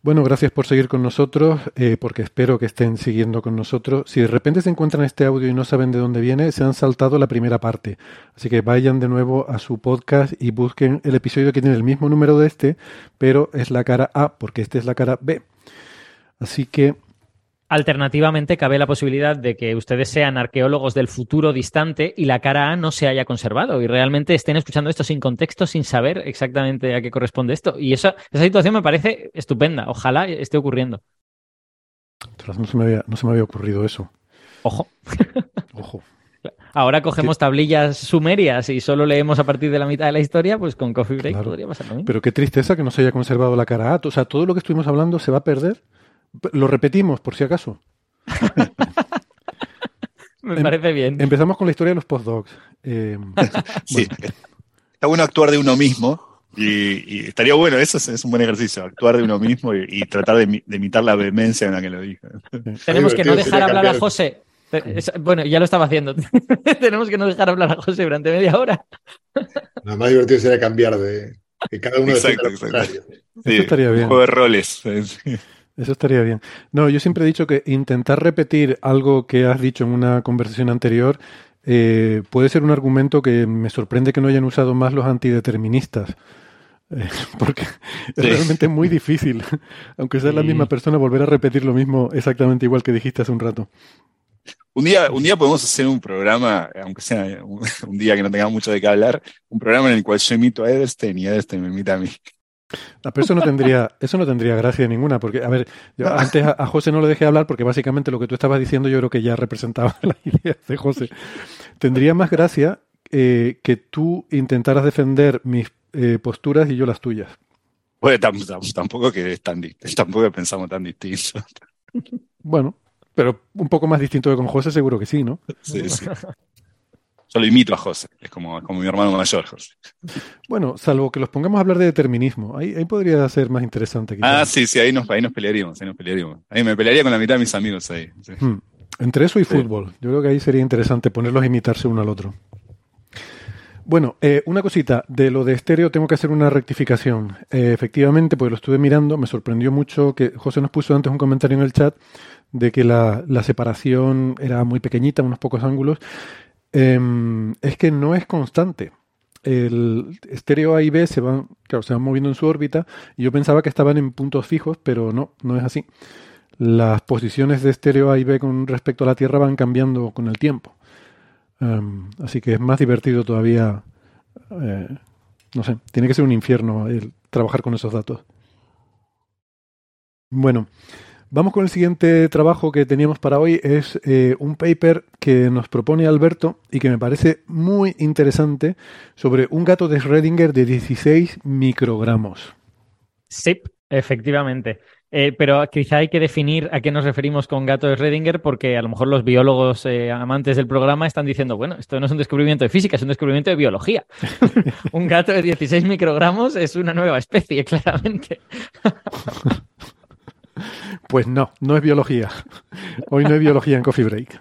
Bueno, gracias por seguir con nosotros, eh, porque espero que estén siguiendo con nosotros. Si de repente se encuentran este audio y no saben de dónde viene, se han saltado la primera parte. Así que vayan de nuevo a su podcast y busquen el episodio que tiene el mismo número de este, pero es la cara A, porque este es la cara B. Así que Alternativamente, cabe la posibilidad de que ustedes sean arqueólogos del futuro distante y la cara A no se haya conservado y realmente estén escuchando esto sin contexto, sin saber exactamente a qué corresponde esto. Y esa, esa situación me parece estupenda. Ojalá esté ocurriendo. no se me había, no se me había ocurrido eso. Ojo. Ojo. Ahora cogemos tablillas sumerias y solo leemos a partir de la mitad de la historia, pues con Coffee Break Claro. podría pasar lo mismo. Pero qué tristeza que no se haya conservado la cara A. O sea, todo lo que estuvimos hablando se va a perder. Lo repetimos, por si acaso. Me em- parece bien. Empezamos con la historia de los postdocs. Eh, Sí. Está bueno actuar de uno mismo y, y estaría bueno, eso es, es un buen ejercicio, actuar de uno mismo y, y tratar de, imi- de imitar la vehemencia en la que lo dijo. Tenemos que no dejar hablar a José. Bueno, ya lo estaba haciendo. Tenemos que no dejar hablar a José durante media hora. Lo más divertido sería cambiar de que cada uno Exacto, exacto. Sí, estaría un bien. juego de roles. Sí. Eso estaría bien. No, yo siempre he dicho que intentar repetir algo que has dicho en una conversación anterior eh, puede ser un argumento que me sorprende que no hayan usado más los antideterministas. Eh, porque es Sí. realmente muy difícil, aunque sea la misma persona, volver a repetir lo mismo exactamente igual que dijiste hace un rato. Un día, un día podemos hacer un programa, aunque sea un, un día que no tengamos mucho de qué hablar, un programa en el cual yo imito a Edelstein y Edelstein me imita a mí. Ah, Pero eso no tendría, eso no tendría gracia ninguna, porque, a ver, yo antes a, a José no lo dejé hablar porque básicamente lo que tú estabas diciendo yo creo que ya representaba la idea de José. Tendría más gracia eh, que tú intentaras defender mis eh, posturas y yo las tuyas. Bueno, tam- tam- tampoco que es tan tampoco que pensamos tan distinto. Bueno, pero un poco más distinto que con José seguro que sí, ¿no? Sí, sí. Yo lo imito a José, es como, como mi hermano mayor, José. Bueno, salvo que los pongamos a hablar de determinismo. Ahí, ahí podría ser más interesante. Ah, quizás. sí, sí, ahí nos, ahí nos pelearíamos, ahí nos pelearíamos. Ahí me pelearía con la mitad de mis amigos ahí. sí. Hmm. Entre eso y Sí. fútbol. Yo creo que ahí sería interesante ponerlos a imitarse uno al otro. Bueno, eh, una cosita, de lo de estéreo tengo que hacer una rectificación. Eh, efectivamente, pues lo estuve mirando, me sorprendió mucho que José nos puso antes un comentario en el chat de que la, la separación era muy pequeñita, unos pocos ángulos. Em, es que no es constante. El estéreo A y B se van, claro, se van moviendo en su órbita y yo pensaba que estaban en puntos fijos, pero no, no es así. Las posiciones de estéreo A y B con respecto a la Tierra van cambiando con el tiempo. Em, así que es más divertido todavía. eh, no sé, tiene que ser un infierno el trabajar con esos datos. Bueno, vamos con el siguiente trabajo que teníamos para hoy. Es eh, un paper que nos propone Alberto y que me parece muy interesante sobre un gato de Schrödinger de 16 microgramos. Sí, efectivamente. Eh, pero quizá hay que definir a qué nos referimos con gato de Schrödinger, porque a lo mejor los biólogos eh, amantes del programa están diciendo, bueno, esto no es un descubrimiento de física, es un descubrimiento de biología. un gato de 16 microgramos es una nueva especie, claramente. Pues no, no es biología. Hoy no hay biología en Coffee Break.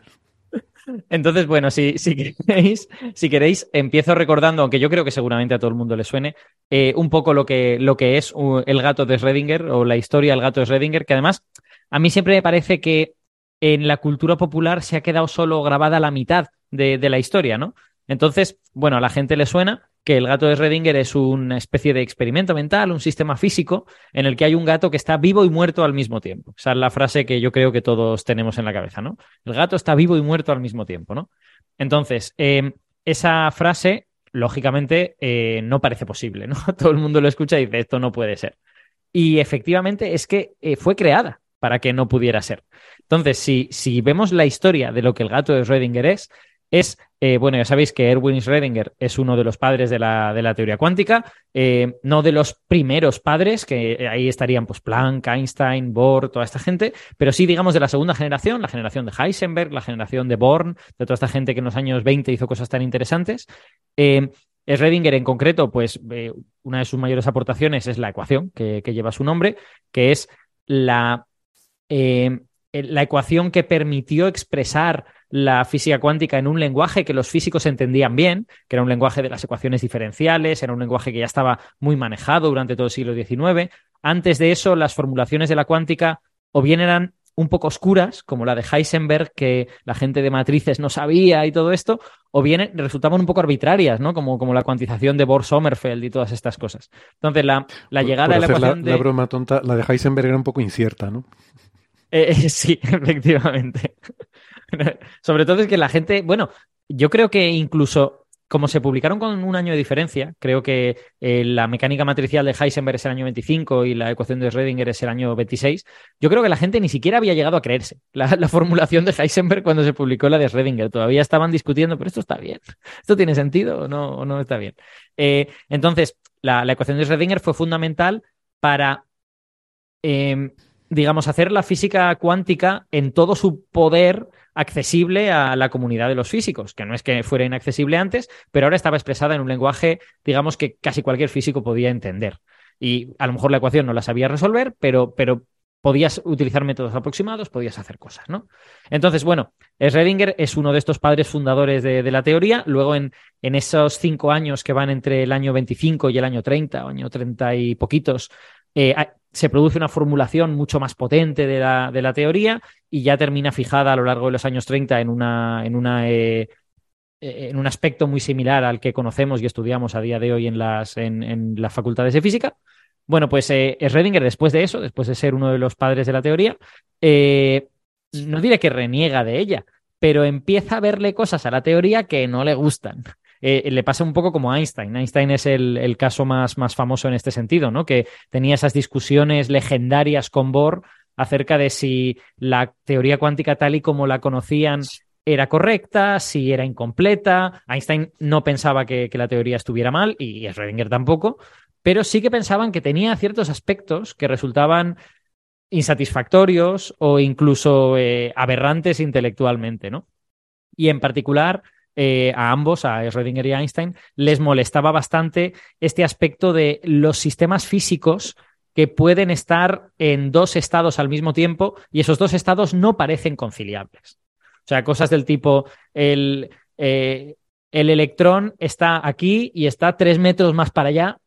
Entonces, bueno, si, queréis, si queréis, empiezo recordando, aunque yo creo que seguramente a todo el mundo le suene, eh, un poco lo que, lo que es uh, el gato de Schrödinger o la historia del gato de Schrödinger, que además a mí siempre me parece que en la cultura popular se ha quedado solo grabada la mitad de, de la historia, ¿no? Entonces, bueno, a la gente le suena que el gato de Schrödinger es una especie de experimento mental, un sistema físico en el que hay un gato que está vivo y muerto al mismo tiempo. Esa es la frase que yo creo que todos tenemos en la cabeza, ¿no? El gato está vivo y muerto al mismo tiempo, ¿no? Entonces, eh, esa frase, lógicamente, eh, no parece posible, ¿no? Todo el mundo lo escucha y dice, esto no puede ser. Y efectivamente es que eh, fue creada para que no pudiera ser. Entonces, si, si vemos la historia de lo que el gato de Schrödinger es, es, eh, bueno, ya sabéis que Erwin Schrödinger es uno de los padres de la, de la teoría cuántica, eh, no de los primeros padres, que ahí estarían pues Planck, Einstein, Bohr, toda esta gente, pero sí, digamos, de la segunda generación, la generación de Heisenberg, la generación de Born, de toda esta gente que en los años 20 hizo cosas tan interesantes. Eh, Schrödinger en concreto, pues una de sus mayores aportaciones es la ecuación que, que lleva su nombre, que es la, la ecuación que permitió expresar la física cuántica en un lenguaje que los físicos entendían bien, que era un lenguaje de las ecuaciones diferenciales, era un lenguaje que ya estaba muy manejado durante todo el siglo XIX. Antes de eso, las formulaciones de la cuántica o bien eran un poco oscuras, como la de Heisenberg, que la gente de matrices no sabía y todo esto, o bien resultaban un poco arbitrarias, ¿no? Como, como la cuantización de Bohr-Sommerfeld y todas estas cosas. Entonces, la, la llegada de la ecuación de... La broma tonta, la de Heisenberg era un poco incierta, ¿no? Eh, sí, efectivamente. Sobre todo es que la gente, bueno, yo creo que incluso como se publicaron con un año de diferencia, creo que eh, la mecánica matricial de Heisenberg es el año 25 y la ecuación de Schrödinger es el año 26, yo creo que la gente ni siquiera había llegado a creerse la, formulación de Heisenberg cuando se publicó la de Schrödinger. Todavía estaban discutiendo, pero esto está bien, esto tiene sentido o no, no está bien. Eh, entonces, la, ecuación de Schrödinger fue fundamental para em, digamos, hacer la física cuántica en todo su poder accesible a la comunidad de los físicos, que no es que fuera inaccesible antes, pero ahora estaba expresada en un lenguaje, digamos, que casi cualquier físico podía entender. Y a lo mejor la ecuación no la sabía resolver, pero, pero podías utilizar métodos aproximados, podías hacer cosas, ¿no? Entonces, bueno, Schrödinger es uno de estos padres fundadores de, la teoría. Luego, en, en, esos cinco años que van entre el año 25 y el año 30, o año 30 y poquitos, eh, se produce una formulación mucho más potente de la, de la, teoría y ya termina fijada a lo largo de los años 30 en, una, en, una, eh, eh, en un aspecto muy similar al que conocemos y estudiamos a día de hoy en las, en, las facultades de física. Bueno, pues Schrödinger, después de eso, después de ser uno de los padres de la teoría, no diré que reniega de ella, pero empieza a verle cosas a la teoría que no le gustan. Eh, le pasa un poco como a Einstein. Einstein es el, caso más, más, famoso en este sentido, ¿no? Que tenía esas discusiones legendarias con Bohr acerca de si la teoría cuántica tal y como la conocían era correcta, si era incompleta. Einstein no pensaba que, la teoría estuviera mal y Schrödinger tampoco, pero sí que pensaban que tenía ciertos aspectos que resultaban insatisfactorios o incluso eh, aberrantes intelectualmente, ¿no? Y en particular, eh, a ambos, a Schrödinger y Einstein, les molestaba bastante este aspecto de los sistemas físicos que pueden estar en dos estados al mismo tiempo y esos dos estados no parecen conciliables. O sea, cosas del tipo el, eh, el electrón está aquí y está tres metros más para allá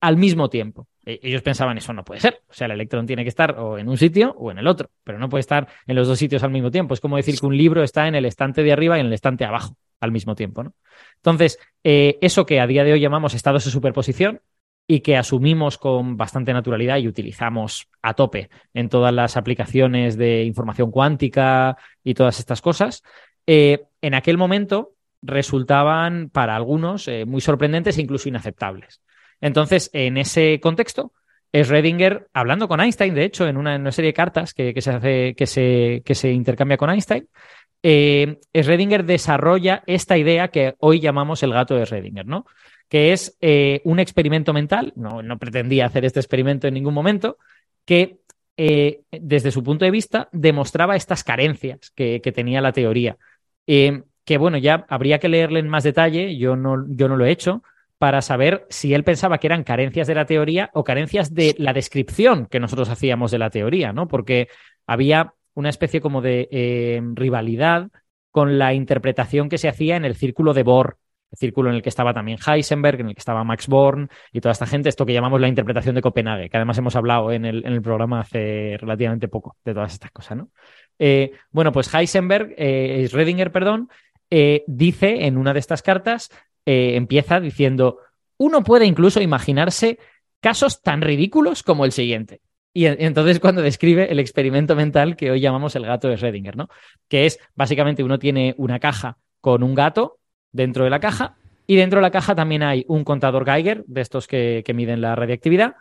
al mismo tiempo. E, ellos pensaban eso no puede ser. O sea, el electrón tiene que estar o en un sitio o en el otro, pero no puede estar en los dos sitios al mismo tiempo. Es como decir que un libro está en el estante de arriba y en el estante abajo al mismo tiempo. ¿no? Entonces, eh, eso que a día de hoy llamamos estados de superposición y que asumimos con bastante naturalidad y utilizamos a tope en todas las aplicaciones de información cuántica y todas estas cosas, eh, en aquel momento resultaban para algunos eh, muy sorprendentes e incluso inaceptables. Entonces, en ese contexto, Schrödinger, hablando con Einstein, de hecho, en una, serie de cartas que, se hace, que se, que se intercambia con Einstein, eh, Schrödinger desarrolla esta idea que hoy llamamos el gato de Schrödinger, ¿no? Que es eh, un experimento mental, no, no, pretendía hacer este experimento en ningún momento, que eh, desde su punto de vista demostraba estas carencias que, tenía la teoría. Que bueno, ya habría que leerle en más detalle, yo no, yo no lo he hecho, para saber si él pensaba que eran carencias de la teoría o carencias de la descripción que nosotros hacíamos de la teoría, ¿no? Porque había una especie como de eh, rivalidad con la interpretación que se hacía en el círculo de Bohr, el círculo en el que estaba también Heisenberg, en el que estaba Max Born y toda esta gente, esto que llamamos la interpretación de Copenhague, que además hemos hablado en el, programa hace relativamente poco de todas estas cosas, ¿no? Eh, bueno, pues Heisenberg, eh, Schrödinger, perdón, eh, dice en una de estas cartas, empieza diciendo, uno puede incluso imaginarse casos tan ridículos como el siguiente. Y entonces cuando describe el experimento mental que hoy llamamos el gato de Schrödinger, ¿no? Que es básicamente uno tiene una caja con un gato dentro de la caja y dentro de la caja también hay un contador Geiger, de estos que, miden la radiactividad,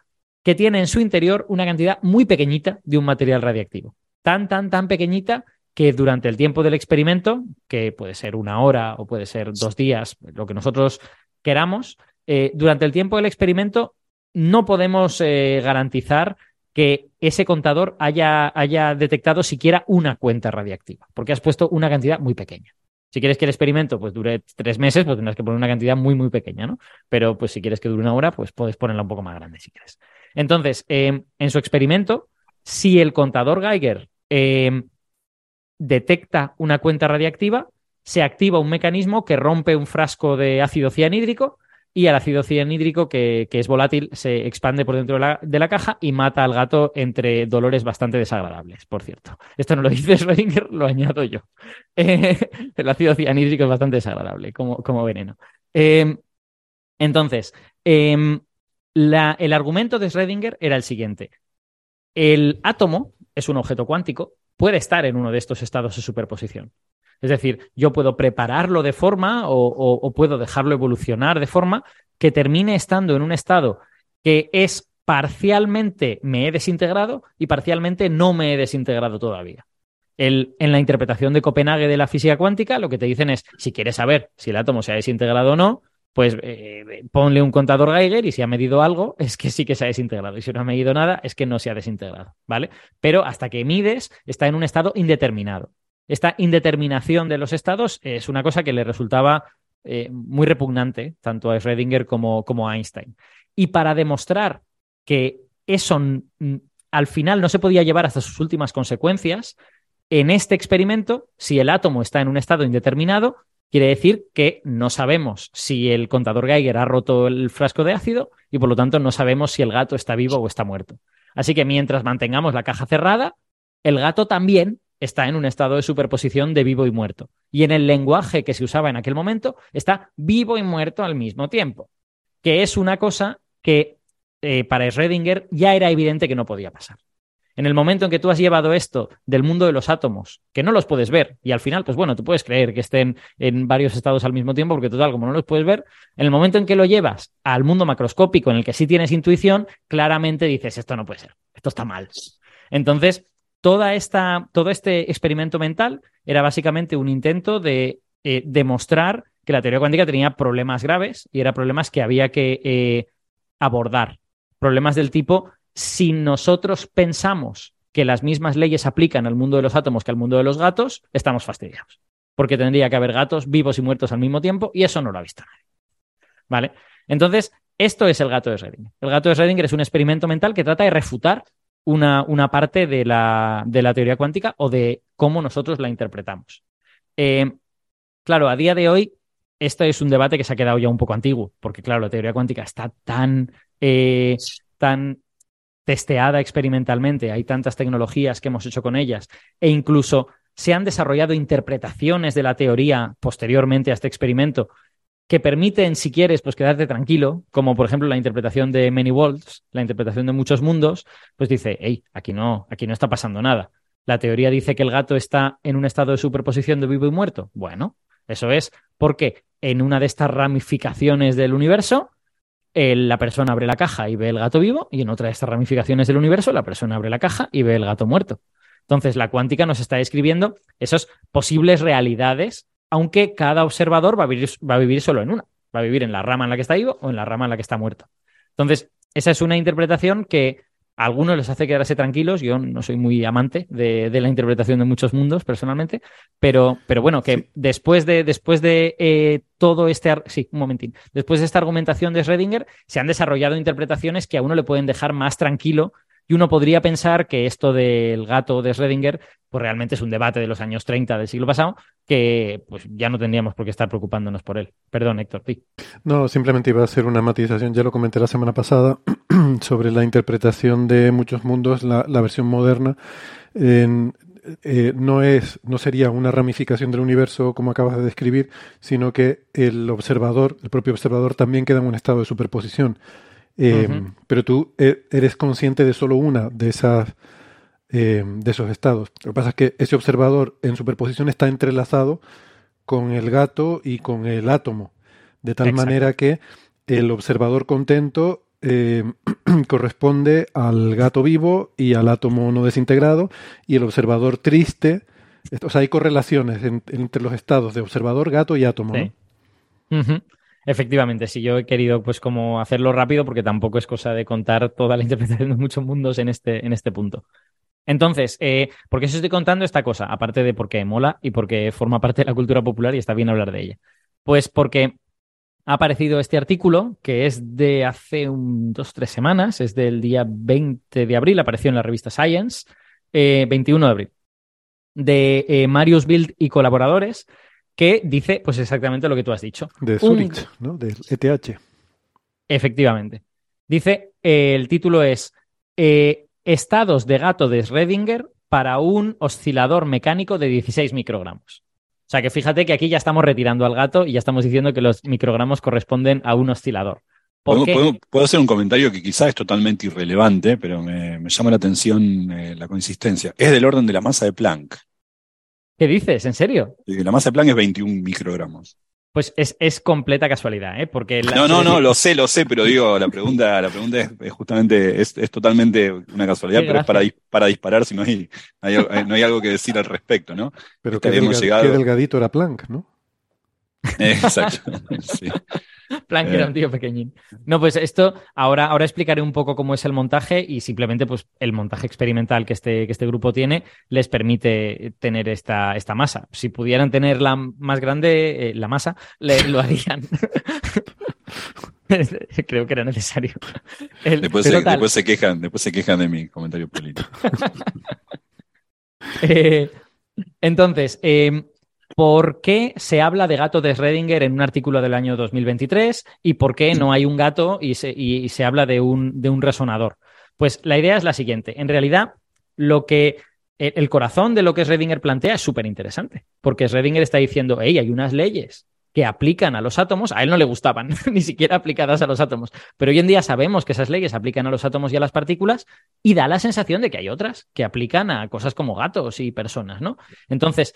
que tiene en su interior una cantidad muy pequeñita de un material radiactivo. Tan, tan, tan pequeñita que durante el tiempo del experimento, que puede ser una hora o puede ser dos días, lo que nosotros queramos, eh, durante el tiempo del experimento no podemos eh, garantizar que ese contador haya, haya detectado siquiera una cuenta radiactiva, porque has puesto una cantidad muy pequeña. Si quieres que el experimento pues, dure tres meses, pues tendrás que poner una cantidad muy, muy pequeña, ¿no? Pero pues si quieres que dure una hora, pues puedes ponerla un poco más grande si quieres. Entonces, em, en su experimento, si el contador Geiger em, detecta una cuenta radiactiva, se activa un mecanismo que rompe un frasco de ácido cianhídrico y el ácido cianhídrico, que, que es volátil, se expande por dentro de la, de la, caja y mata al gato entre dolores bastante desagradables, por cierto. Esto no lo dice Schrödinger, lo añado yo. Eh, el ácido cianhídrico es bastante desagradable como, como veneno. Eh, entonces, eh, la, el argumento de Schrödinger era el siguiente. El átomo es un objeto cuántico, puede estar en uno de estos estados de superposición. Es decir, yo puedo prepararlo de forma o, puedo dejarlo evolucionar de forma que termine estando en un estado que es parcialmente me he desintegrado y parcialmente no me he desintegrado todavía. En la interpretación de Copenhague de la física cuántica, lo que te dicen es, si quieres saber si el átomo se ha desintegrado o no, pues eh, ponle un contador Geiger y si ha medido algo, es que sí que se ha desintegrado. Y si no ha medido nada, es que no se ha desintegrado, ¿vale? Pero hasta que mides, está en un estado indeterminado. Esta indeterminación de los estados es una cosa que le resultaba eh, muy repugnante tanto a Schrödinger como, como, a Einstein. Y para demostrar que eso al final no se podía llevar hasta sus últimas consecuencias, en este experimento, si el átomo está en un estado indeterminado, quiere decir que no sabemos si el contador Geiger ha roto el frasco de ácido y por lo tanto no sabemos si el gato está vivo o está muerto. Así que mientras mantengamos la caja cerrada, el gato también está en un estado de superposición de vivo y muerto. Y en el lenguaje que se usaba en aquel momento está vivo y muerto al mismo tiempo, que es una cosa que eh, para Schrödinger ya era evidente que no podía pasar. En el momento en que tú has llevado esto del mundo de los átomos, que no los puedes ver, y al final, pues bueno, tú puedes creer que estén en varios estados al mismo tiempo, porque total, como no los puedes ver, en el momento en que lo llevas al mundo macroscópico en el que sí tienes intuición, claramente dices, esto no puede ser, esto está mal. Entonces, toda esta, todo este experimento mental era básicamente un intento de eh, demostrar que la teoría cuántica tenía problemas graves y eran problemas que había que eh, abordar. Problemas del tipo, si nosotros pensamos que las mismas leyes aplican al mundo de los átomos que al mundo de los gatos, estamos fastidiados. Porque tendría que haber gatos vivos y muertos al mismo tiempo y eso no lo ha visto nadie. ¿Vale? Entonces, esto es el gato de Schrödinger. El gato de Schrödinger es un experimento mental que trata de refutar una, una parte de la, de la, teoría cuántica o de cómo nosotros la interpretamos. Eh, claro, a día de hoy, esto es un debate que se ha quedado ya un poco antiguo, porque claro, la teoría cuántica está tan, eh, tan testeada experimentalmente, hay tantas tecnologías que hemos hecho con ellas, e incluso se han desarrollado interpretaciones de la teoría posteriormente a este experimento que permiten, si quieres, pues quedarte tranquilo, como por ejemplo la interpretación de Many Worlds, la interpretación de muchos mundos, pues dice, hey, aquí no, aquí no está pasando nada. La teoría dice que el gato está en un estado de superposición de vivo y muerto. Bueno, eso es porque en una de estas ramificaciones del universo, la persona abre la caja y ve el gato vivo, y en otra de estas ramificaciones del universo, la persona abre la caja y ve el gato muerto. Entonces, la cuántica nos está describiendo esas posibles realidades aunque cada observador va a, vivir, va a vivir solo en una. Va a vivir en la rama en la que está vivo o en la rama en la que está muerto. Entonces, esa es una interpretación que a algunos les hace quedarse tranquilos. Yo no soy muy amante de, de la interpretación de muchos mundos personalmente, pero, pero bueno, que sí. después de, después de eh, todo este. Sí, un momentín. Después de esta argumentación de Schrödinger, se han desarrollado interpretaciones que a uno le pueden dejar más tranquilo y uno podría pensar que esto del gato de Schrödinger, pues realmente es un debate de los años 30 del siglo pasado, que pues ya no tendríamos por qué estar preocupándonos por él. Perdón, Héctor, sí. No, simplemente iba a hacer una matización, ya lo comenté la semana pasada, sobre la interpretación de muchos mundos, la, versión moderna. Eh, no es, no sería una ramificación del universo como acabas de describir, sino que el observador, el propio observador, también queda en un estado de superposición. Eh, uh -huh. Pero tú e, eres consciente de solo una de esas eh, de esos estados. Lo que pasa es que ese observador en superposición está entrelazado con el gato y con el átomo, de tal Exacto. manera que el observador contento eh, corresponde al gato vivo y al átomo no desintegrado, y el observador triste O sea, hay correlaciones en- entre los estados de observador, gato y átomo, Sí. ¿no? Efectivamente, sí, yo he querido pues como hacerlo rápido porque tampoco es cosa de contar toda la interpretación de muchos mundos en este, en este punto. Entonces, eh, ¿por qué os estoy contando esta cosa? Aparte de porque mola y porque forma parte de la cultura popular y está bien hablar de ella. Pues porque ha aparecido este artículo que es de hace un, dos, tres semanas, es del día 20 de abril, apareció en la revista Science, eh, 21 de abril, de eh, Marius Bild y colaboradores, que dice pues exactamente lo que tú has dicho. De Un- Zurich, ¿no? Del ETH. Efectivamente. Dice, eh, el título es eh, Estados de gato de Schrödinger para un oscilador mecánico de 16 microgramos. O sea que fíjate que aquí ya estamos retirando al gato y ya estamos diciendo que los microgramos corresponden a un oscilador. ¿Por Puedo, qué? puedo- puedo hacer un comentario que quizás es totalmente irrelevante, pero me, me llama la atención eh, la consistencia. Es del orden de la masa de Planck. ¿Qué dices? ¿En serio? Y La masa de Planck es 21 microgramos. Pues es, es completa casualidad, ¿eh? Porque la- No, no, no, lo sé, lo sé, pero digo, la pregunta, la pregunta es, es justamente, es, es totalmente una casualidad, pero es para, para disparar si no hay, hay- no hay algo que decir al respecto, ¿no? Pero que qué, habíamos delga- llegado. qué delgadito era Planck, ¿no? Eh, Exacto. Sí. Planck Eh. era un tío pequeñín. No, pues esto, ahora, ahora explicaré un poco cómo es el montaje y simplemente pues el montaje experimental que este, que este grupo tiene les permite tener esta, esta masa. Si pudieran tener la más grande, eh, la masa, le- lo harían. Creo que era necesario. El- Después, se, tal, después se quejan, después se quejan de mi comentario político. Eh, entonces, eh, ¿por qué se habla de gato de Schrödinger en un artículo del año 2023 y por qué no hay un gato y se, habla de un, de un resonador? Pues la idea es la siguiente. En realidad, lo que el, el corazón de lo que Schrödinger plantea es súper interesante, porque Schrödinger está diciendo, hey, hay unas leyes que aplican a los átomos, a él no le gustaban, ni siquiera aplicadas a los átomos, pero hoy en día sabemos que esas leyes aplican a los átomos y a las partículas y da la sensación de que hay otras que aplican a cosas como gatos y personas, ¿no? Entonces,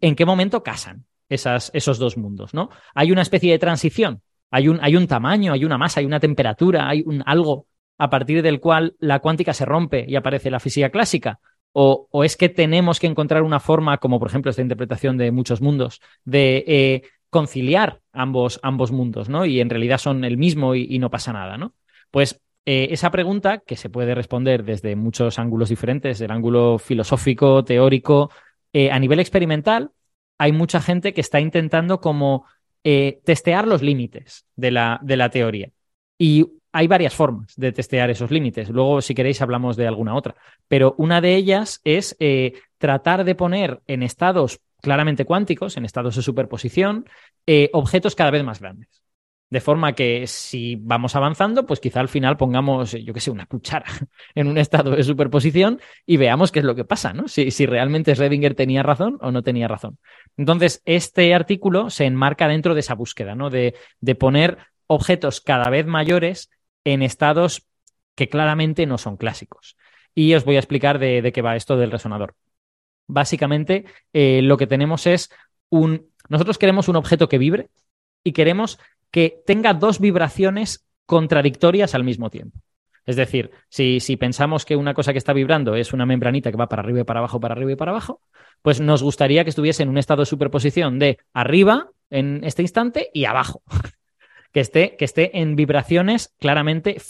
¿en qué momento casan esos dos mundos, ¿no? Hay una especie de transición, hay un, hay un tamaño, hay una masa, hay una temperatura, hay un algo a partir del cual la cuántica se rompe y aparece la física clásica. O, o es que tenemos que encontrar una forma, como por ejemplo esta interpretación de muchos mundos, de eh, conciliar ambos, ambos mundos, ¿no? Y en realidad son el mismo y, y no pasa nada, ¿no? Pues eh, esa pregunta, que se puede responder desde muchos ángulos diferentes, del ángulo filosófico, teórico, eh, a nivel experimental, hay mucha gente que está intentando como eh, testear los límites de la, de la teoría. Y hay varias formas de testear esos límites. Luego, si queréis, hablamos de alguna otra. Pero una de ellas es eh, tratar de poner en estados claramente cuánticos, en estados de superposición, objetos cada vez más grandes. De forma que si vamos avanzando, pues quizá al final pongamos, yo qué sé, una cuchara en un estado de superposición y veamos qué es lo que pasa, ¿no? Si, si realmente Schrödinger tenía razón o no tenía razón. Entonces, este artículo se enmarca dentro de esa búsqueda, ¿no? De, de poner objetos cada vez mayores en estados que claramente no son clásicos. Y os voy a explicar de, de qué va esto del resonador. Básicamente, eh, lo que tenemos es un. Nosotros queremos un objeto que vibre y queremos que tenga dos vibraciones contradictorias al mismo tiempo. Es decir, si, si, pensamos que una cosa que está vibrando es una membranita que va para arriba y para abajo, para arriba y para abajo, pues nos gustaría que estuviese en un estado de superposición de arriba en este instante y abajo. que, esté, que esté en vibraciones claramente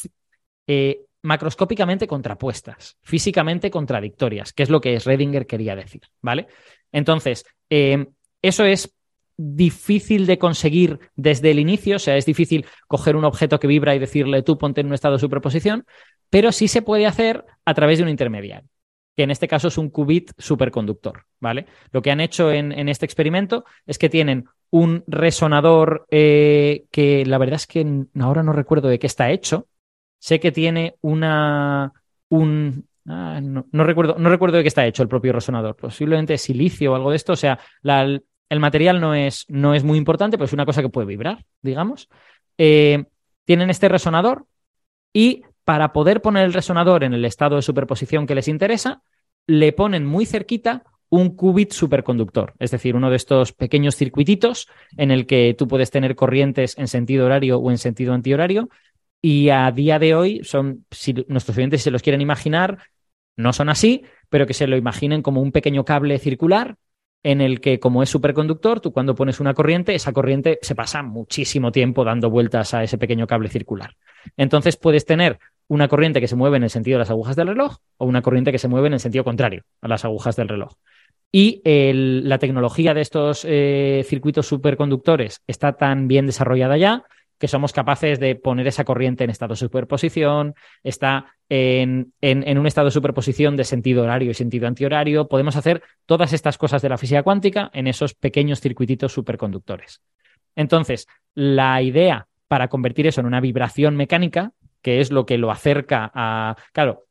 eh, macroscópicamente contrapuestas, físicamente contradictorias, que es lo que Schrödinger quería decir, ¿vale? Entonces, eh, eso es difícil de conseguir desde el inicio, o sea, es difícil coger un objeto que vibra y decirle tú ponte en un estado de superposición, pero sí se puede hacer a través de un intermediario, que en este caso es un qubit superconductor, ¿vale? Lo que han hecho en, en este experimento es que tienen un resonador eh, que la verdad es que ahora no recuerdo de qué está hecho, sé que tiene una un ah, no, no, recuerdo no recuerdo de qué está hecho el propio resonador posiblemente silicio o algo de esto o sea la, el material no es, no es muy importante pero es una cosa que puede vibrar digamos. Eh, tienen este resonador y para poder poner el resonador en el estado de superposición que les interesa le ponen muy cerquita un qubit superconductor, es decir, uno de estos pequeños circuititos en el que tú puedes tener corrientes en sentido horario o en sentido antihorario. Y a día de hoy son, si nuestros oyentes se los quieren imaginar, no son así, pero que se lo imaginen como un pequeño cable circular en el que, como es superconductor, tú cuando pones una corriente, esa corriente se pasa muchísimo tiempo dando vueltas a ese pequeño cable circular. Entonces puedes tener una corriente que se mueve en el sentido de las agujas del reloj o una corriente que se mueve en el sentido contrario a las agujas del reloj. Y la tecnología de estos eh, circuitos superconductores está tan bien desarrollada ya que somos capaces de poner esa corriente en estado de superposición, está en, un estado de superposición de sentido horario y sentido antihorario. Podemos hacer todas estas cosas de la física cuántica en esos pequeños circuititos superconductores. Entonces, la idea para convertir eso en una vibración mecánica, que es lo que lo acerca a... Claro,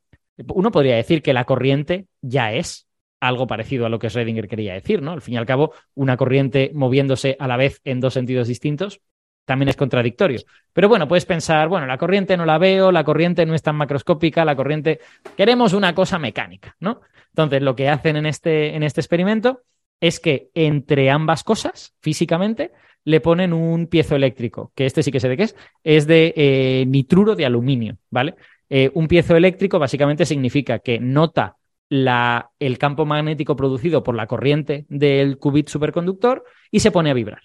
uno podría decir que la corriente ya es algo parecido a lo que Schrödinger quería decir, ¿no? Al fin y al cabo, una corriente moviéndose a la vez en dos sentidos distintos también es contradictorio. Pero bueno, puedes pensar, bueno, la corriente no la veo, la corriente no es tan macroscópica, la corriente... Queremos una cosa mecánica, ¿no? Entonces, lo que hacen en este, en este experimento es que entre ambas cosas, físicamente, le ponen un piezo eléctrico, que este sí que sé de qué es, es de eh, nitruro de aluminio, ¿vale? Eh, un piezo eléctrico básicamente significa que nota la, el campo magnético producido por la corriente del qubit superconductor y se pone a vibrar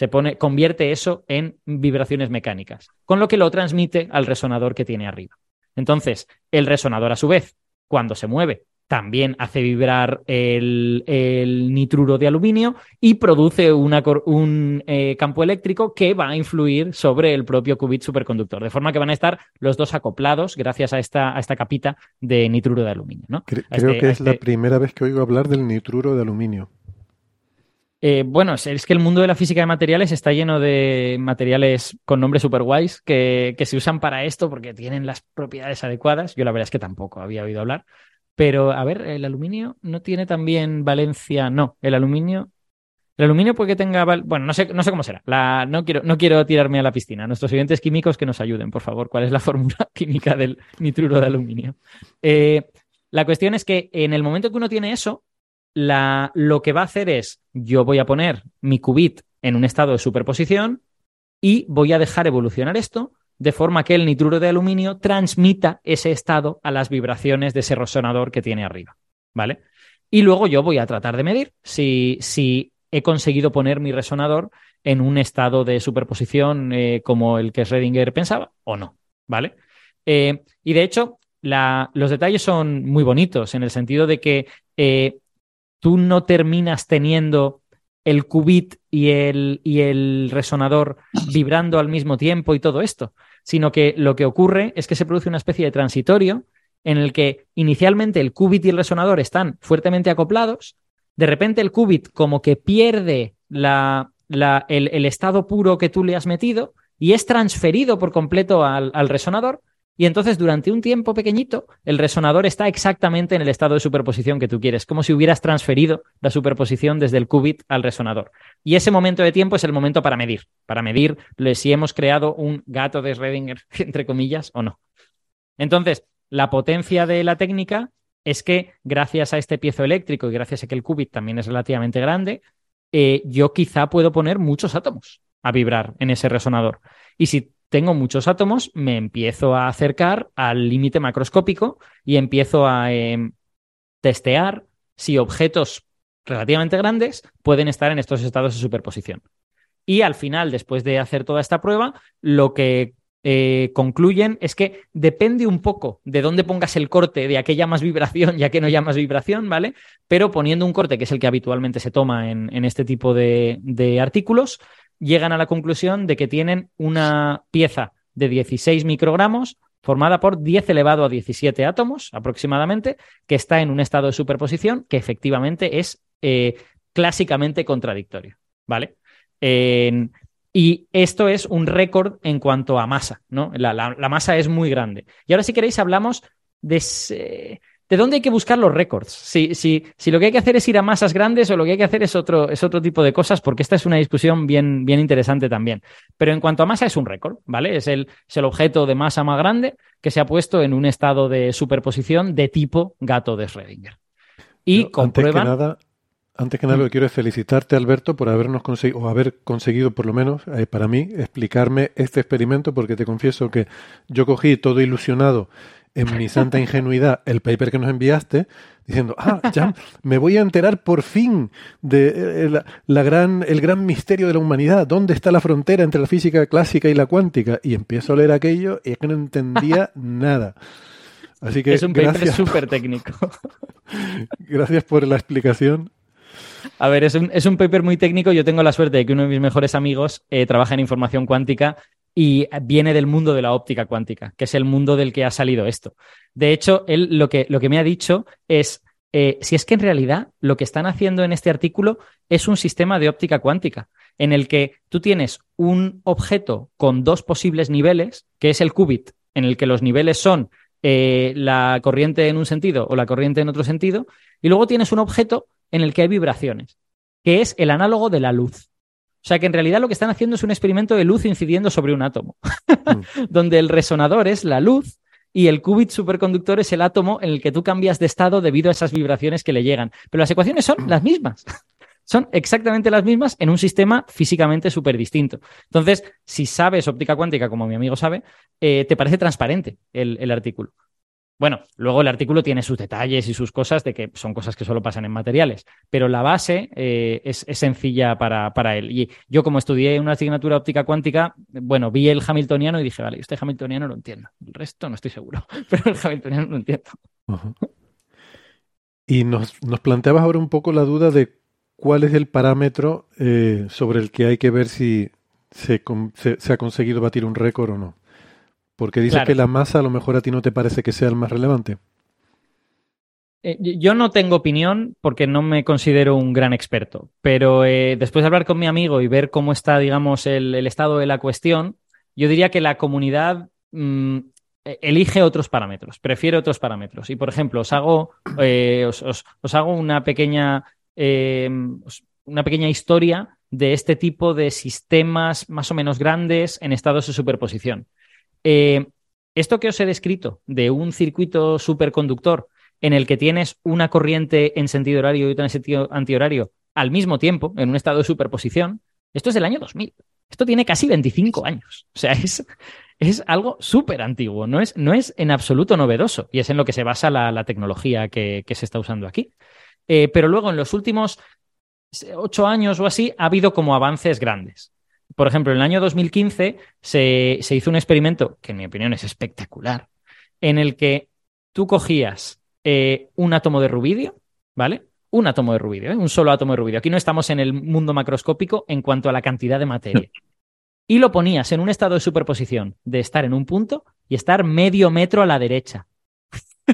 se pone, convierte eso en vibraciones mecánicas, con lo que lo transmite al resonador que tiene arriba. Entonces, el resonador, a su vez, cuando se mueve, también hace vibrar el, nitruro de aluminio y produce un eh, campo eléctrico que va a influir sobre el propio qubit superconductor, de forma que van a estar los dos acoplados gracias a esta, a esta capita de nitruro de aluminio. Creo, este, que es la este primera vez que oigo hablar del nitruro de aluminio. Eh, bueno, es, que el mundo de la física de materiales está lleno de materiales con nombres super guays que, se usan para esto porque tienen las propiedades adecuadas. Yo la verdad es que tampoco había oído hablar. Pero, a ver, el aluminio no tiene también valencia. No, el aluminio. El aluminio puede que tenga. Bueno, no sé, no sé cómo será. no, quiero, no quiero tirarme a la piscina. Nuestros oyentes químicos que nos ayuden, por favor. ¿Cuál es la fórmula química del nitruro de aluminio? Eh, la cuestión es que en el momento que uno tiene eso, lo que va a hacer es, yo voy a poner mi qubit en un estado de superposición y voy a dejar evolucionar esto de forma que el nitruro de aluminio transmita ese estado a las vibraciones de ese resonador que tiene arriba, ¿vale? Y luego yo voy a tratar de medir si, si he conseguido poner mi resonador en un estado de superposición eh, como el que Schrödinger pensaba o no, ¿vale? Eh, y de hecho, los detalles son muy bonitos en el sentido de que eh, tú no terminas teniendo el qubit y el, y el resonador vibrando al mismo tiempo y todo esto, sino que lo que ocurre es que se produce una especie de transitorio en el que inicialmente el qubit y el resonador están fuertemente acoplados, de repente el qubit como que pierde la, el, estado puro que tú le has metido y es transferido por completo al, al resonador y entonces durante un tiempo pequeñito el resonador está exactamente en el estado de superposición que tú quieres, como si hubieras transferido la superposición desde el qubit al resonador. Y ese momento de tiempo es el momento para medir, para medir si hemos creado un gato de Schrödinger, entre comillas, o no. Entonces, la potencia de la técnica es que gracias a este piezo eléctrico y gracias a que el qubit también es relativamente grande, eh, yo quizá puedo poner muchos átomos a vibrar en ese resonador. Y si tengo muchos átomos, me empiezo a acercar al límite macroscópico y empiezo a em, testear si objetos relativamente grandes pueden estar en estos estados de superposición. Y al final, después de hacer toda esta prueba, lo que eh, concluyen es que depende un poco de dónde pongas el corte de aquella más vibración ya que no llamas vibración, ¿vale? Pero poniendo un corte que es el que habitualmente se toma en, este tipo de artículos, llegan a la conclusión de que tienen una pieza de 16 microgramos formada por 10 elevado a 17 átomos aproximadamente, que está en un estado de superposición que efectivamente es eh, clásicamente contradictorio, ¿vale? y esto es un récord en cuanto a masa, ¿no? La, la, masa es muy grande. Y ahora si queréis hablamos de, ¿De dónde hay que buscar los récords? Si, si, si, lo que hay que hacer es ir a masas grandes o lo que hay que hacer es otro, es otro tipo de cosas, porque esta es una discusión bien, bien interesante también. Pero en cuanto a masa es un récord, ¿vale? Es el, es el objeto de masa más grande que se ha puesto en un estado de superposición de tipo gato de Schrödinger. Y comprueban... Antes que nada, antes que nada, lo que quiero es felicitarte, Alberto, por habernos conseguido, o haber conseguido, por lo menos, eh, para mí, explicarme este experimento, porque te confieso que yo cogí todo ilusionado en mi santa ingenuidad el paper que nos enviaste diciendo, ah, ya me voy a enterar por fin de eh, la, la gran, el gran misterio de la humanidad, dónde está la frontera entre la física clásica y la cuántica. Y empiezo a leer aquello y es que no entendía nada. Así que es un paper súper técnico. gracias por la explicación. A ver, es un, es un paper muy técnico. Yo tengo la suerte de que uno de mis mejores amigos eh, trabaja en información cuántica y viene del mundo de la óptica cuántica, que es el mundo del que ha salido esto. De hecho, él lo que, lo que me ha dicho es, eh, si es que en realidad lo que están haciendo en este artículo es un sistema de óptica cuántica, en el que tú tienes un objeto con dos posibles niveles, que es el qubit, en el que los niveles son eh, la corriente en un sentido o la corriente en otro sentido, y luego tienes un objeto en el que hay vibraciones, que es el análogo de la luz. O sea que en realidad lo que están haciendo es un experimento de luz incidiendo sobre un átomo, donde el resonador es la luz y el qubit superconductor es el átomo en el que tú cambias de estado debido a esas vibraciones que le llegan. Pero las ecuaciones son las mismas. Son exactamente las mismas en un sistema físicamente súper distinto. Entonces, si sabes óptica cuántica, como mi amigo sabe, eh, te parece transparente el, el artículo. Bueno, luego el artículo tiene sus detalles y sus cosas de que son cosas que solo pasan en materiales, pero la base eh, es, sencilla para, para, él. Y yo como estudié una asignatura óptica cuántica, bueno, vi el hamiltoniano y dije, vale, este hamiltoniano lo entiendo. El resto no estoy seguro, pero el hamiltoniano lo entiendo. Y nos, planteabas ahora un poco la duda de cuál es el parámetro eh, sobre el que hay que ver si se ha conseguido batir un récord o no. Porque dices claro. que la masa a lo mejor a ti no te parece que sea el más relevante. Eh, yo no tengo opinión porque no me considero un gran experto, pero eh, después de hablar con mi amigo y ver cómo está, digamos, el, el estado de la cuestión, yo diría que la comunidad mmm, elige otros parámetros, prefiere otros parámetros. Y, por ejemplo, os hago, eh, os, os, os, hago una pequeña, eh, una pequeña historia de este tipo de sistemas más o menos grandes en estados de superposición. Eh, esto que os he descrito de un circuito superconductor en el que tienes una corriente en sentido horario y otra en sentido antihorario al mismo tiempo, en un estado de superposición, esto es del año 2000. Esto tiene casi 25 años. O sea, es, es algo súper antiguo, no es, no es en absoluto novedoso y es en lo que se basa la, tecnología que, que, se está usando aquí. Eh, pero luego, en los últimos ocho años o así, ha habido como avances grandes por ejemplo, en el año 2015 se, se, hizo un experimento, que en mi opinión es espectacular, en el que tú cogías eh, un átomo de rubidio, ¿vale? Un átomo de rubidio, ¿eh? un solo átomo de rubidio. Aquí no estamos en el mundo macroscópico en cuanto a la cantidad de materia. Y lo ponías en un estado de superposición, de estar en un punto y estar medio metro a la derecha.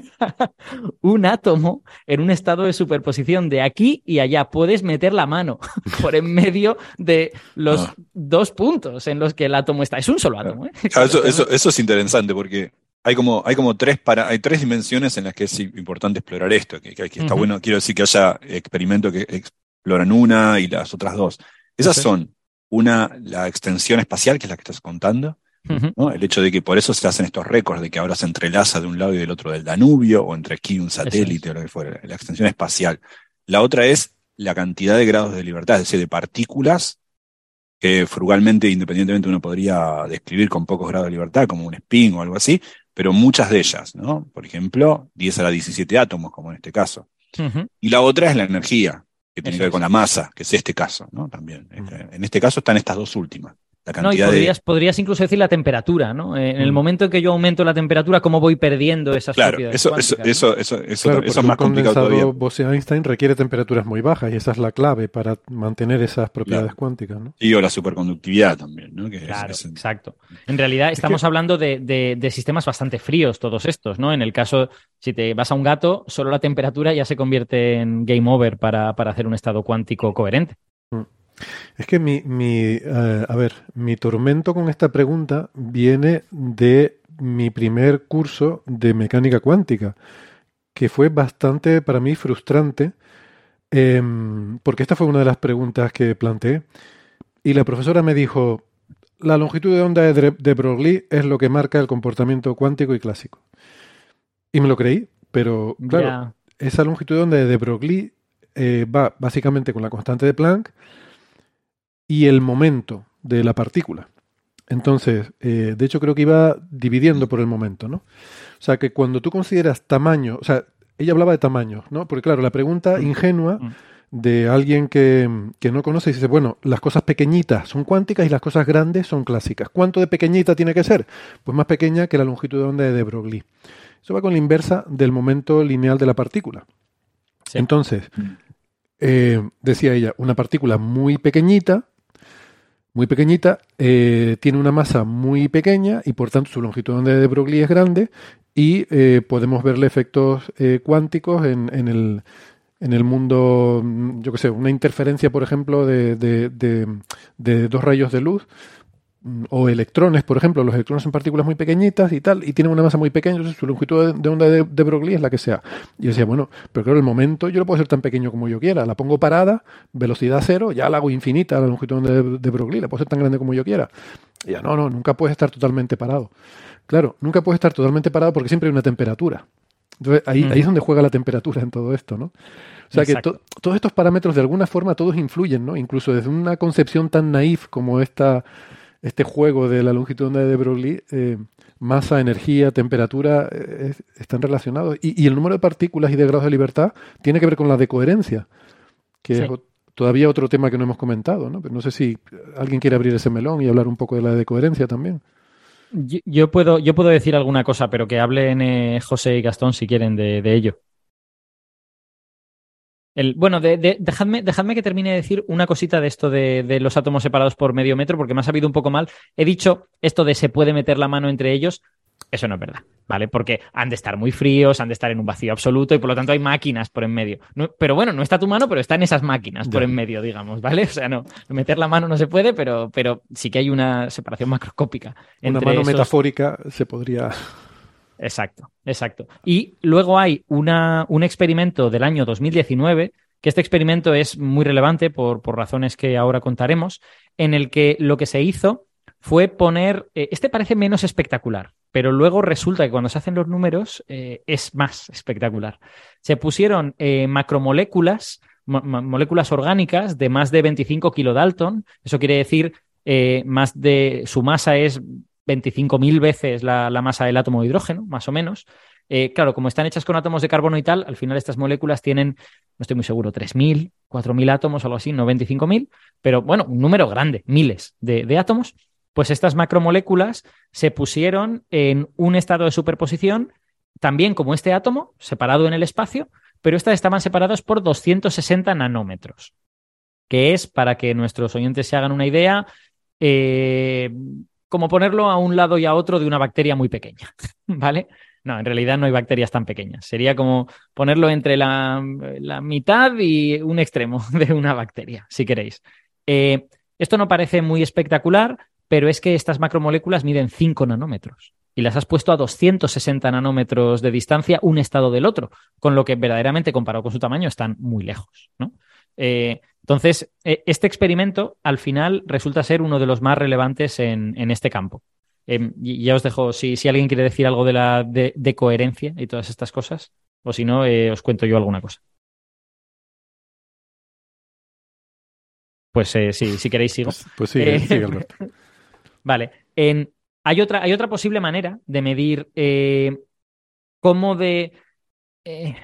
un átomo en un estado de superposición de aquí y allá. Puedes meter la mano por en medio de los ah. dos puntos en los que el átomo está. Es un solo átomo. ¿eh? Claro, eso, eso, eso, es interesante porque hay como, hay como tres, para, hay tres dimensiones en las que es importante explorar esto. Que, que está uh -huh. bueno, quiero decir que haya experimentos que exploran una y las otras dos. Esas son una, la extensión espacial, que es la que estás contando. ¿No? El hecho de que por eso se hacen estos récords, de que ahora se entrelaza de un lado y del otro del Danubio, o entre aquí un satélite, es. o lo que fuera, la extensión espacial. La otra es la cantidad de grados de libertad, es decir, de partículas que frugalmente, independientemente, uno podría describir con pocos grados de libertad, como un spin o algo así, pero muchas de ellas, ¿no? Por ejemplo, 10 a la 17 átomos, como en este caso. Uh -huh. Y la otra es la energía, que tiene Eso que ver con la masa, que es este caso, ¿no? También. Uh -huh. En este caso están estas dos últimas. No, y podrías, de... podrías, incluso decir la temperatura, ¿no? En el mm. momento en que yo aumento la temperatura, ¿cómo voy perdiendo esas claro, propiedades? Eso, eso, eso, eso, eso, claro, eso es más complicado todavía. Bose-Einstein requiere temperaturas muy bajas y esa es la clave para mantener esas propiedades claro. cuánticas, ¿no? Y o la superconductividad también, ¿no? Que claro, es, es... exacto. En realidad estamos que... hablando de, de, de, sistemas bastante fríos todos estos, ¿no? En el caso, si te vas a un gato, solo la temperatura ya se convierte en game over para, para hacer un estado cuántico coherente. Mm. Es que mi, mi uh, a ver, mi tormento con esta pregunta viene de mi primer curso de mecánica cuántica, que fue bastante para mí frustrante, eh, porque esta fue una de las preguntas que planteé, y la profesora me dijo, la longitud de onda de, de Broglie es lo que marca el comportamiento cuántico y clásico. Y me lo creí, pero claro, yeah. esa longitud de onda de Broglie eh, va básicamente con la constante de Planck, y el momento de la partícula. Entonces, eh, de hecho creo que iba dividiendo por el momento, ¿no? O sea, que cuando tú consideras tamaño, o sea, ella hablaba de tamaño, ¿no? Porque claro, la pregunta ingenua Mm. de alguien que, que no conoce dice, bueno, las cosas pequeñitas son cuánticas y las cosas grandes son clásicas. ¿Cuánto de pequeñita tiene que ser? Pues más pequeña que la longitud de onda de de Broglie. Eso va con la inversa del momento lineal de la partícula. Sí. Entonces, eh, decía ella, una partícula muy pequeñita, muy pequeñita, eh, tiene una masa muy pequeña y por tanto su longitud de Broglie es grande y eh, podemos verle efectos eh, cuánticos en, el, en el mundo, mm, yo qué sé, una interferencia, por ejemplo, de, de- dos rayos de luz o electrones, por ejemplo, los electrones son partículas muy pequeñitas y tal, y tienen una masa muy pequeña, entonces su longitud de, onda de, de Broglie es la que sea. Y yo decía, bueno, pero claro, el momento yo lo puedo hacer tan pequeño como yo quiera, la pongo parada, velocidad cero, ya la hago infinita la longitud de, onda de, de Broglie, la puedo hacer tan grande como yo quiera. Y ya, no, no, nunca puedes estar totalmente parado. Claro, nunca puedes estar totalmente parado porque siempre hay una temperatura. Entonces, ahí, ahí es donde juega la temperatura en todo esto, ¿no? O sea Exacto. que to- todos estos parámetros de alguna forma todos influyen, ¿no? Incluso desde una concepción tan naif como esta, este juego de la longitud de de Broglie, eh, masa, energía, temperatura eh, es- están relacionados. Y, y el número de partículas y de grados de libertad tiene que ver con la decoherencia, que Sí. es todavía otro tema que no hemos comentado, ¿no? Pero no sé si alguien quiere abrir ese melón y hablar un poco de la decoherencia también. Yo, yo puedo, yo puedo decir alguna cosa, pero que hablen eh, José y Gastón si quieren de, de ello. El, bueno, de- de- dejadme, dejadme que termine de decir una cosita de esto de, de los átomos separados por medio metro, porque me ha sabido un poco mal. He dicho esto de se puede meter la mano entre ellos. Eso no es verdad, ¿vale? Porque han de estar muy fríos, han de estar en un vacío absoluto y por lo tanto hay máquinas por en medio. No- pero bueno, no está tu mano, pero están esas máquinas por en medio, digamos, ¿vale? O sea, no, meter la mano no se puede, pero, pero sí que hay una separación macroscópica. Una entre mano esos- metafórica se podría... Exacto, exacto. Y luego hay una, un experimento del año 2019, que este experimento es muy relevante por, por razones que ahora contaremos, en el que lo que se hizo fue poner, eh, este parece menos espectacular, pero luego resulta que cuando se hacen los números eh, es más espectacular. Se pusieron eh, macromoléculas, mo- mo- moléculas orgánicas de más de 25 kilodalton, eso quiere decir eh, más de, su masa es 25.000 veces la, masa del átomo de hidrógeno, más o menos. Eh, claro, como están hechas con átomos de carbono y tal, al final estas moléculas tienen, no estoy muy seguro, 3.000, 4.000 átomos algo así, no 25.000, pero bueno, un número grande, miles de, de átomos. Pues estas macromoléculas se pusieron en un estado de superposición, también como este átomo, separado en el espacio, pero estas estaban separadas por 260 nanómetros, que es, para que nuestros oyentes se hagan una idea, eh, como ponerlo a un lado y a otro de una bacteria muy pequeña, ¿vale? No, en realidad no hay bacterias tan pequeñas. Sería como ponerlo entre la, la mitad y un extremo de una bacteria, si queréis. Eh, esto no parece muy espectacular, pero es que estas macromoléculas miden 5 nanómetros y las has puesto a 260 nanómetros de distancia un estado del otro, con lo que verdaderamente comparado con su tamaño están muy lejos, ¿no? Eh, entonces, eh, este experimento al final resulta ser uno de los más relevantes en, en este campo. Eh, y ya os dejo, si, si, alguien quiere decir algo de la de, de coherencia y todas estas cosas, o si no, eh, os cuento yo alguna cosa. Pues eh, sí, si queréis sigo. Pues, pues sigue, sigue, Alberto. Vale. En, hay, otra, hay otra posible manera de medir eh, cómo de eh,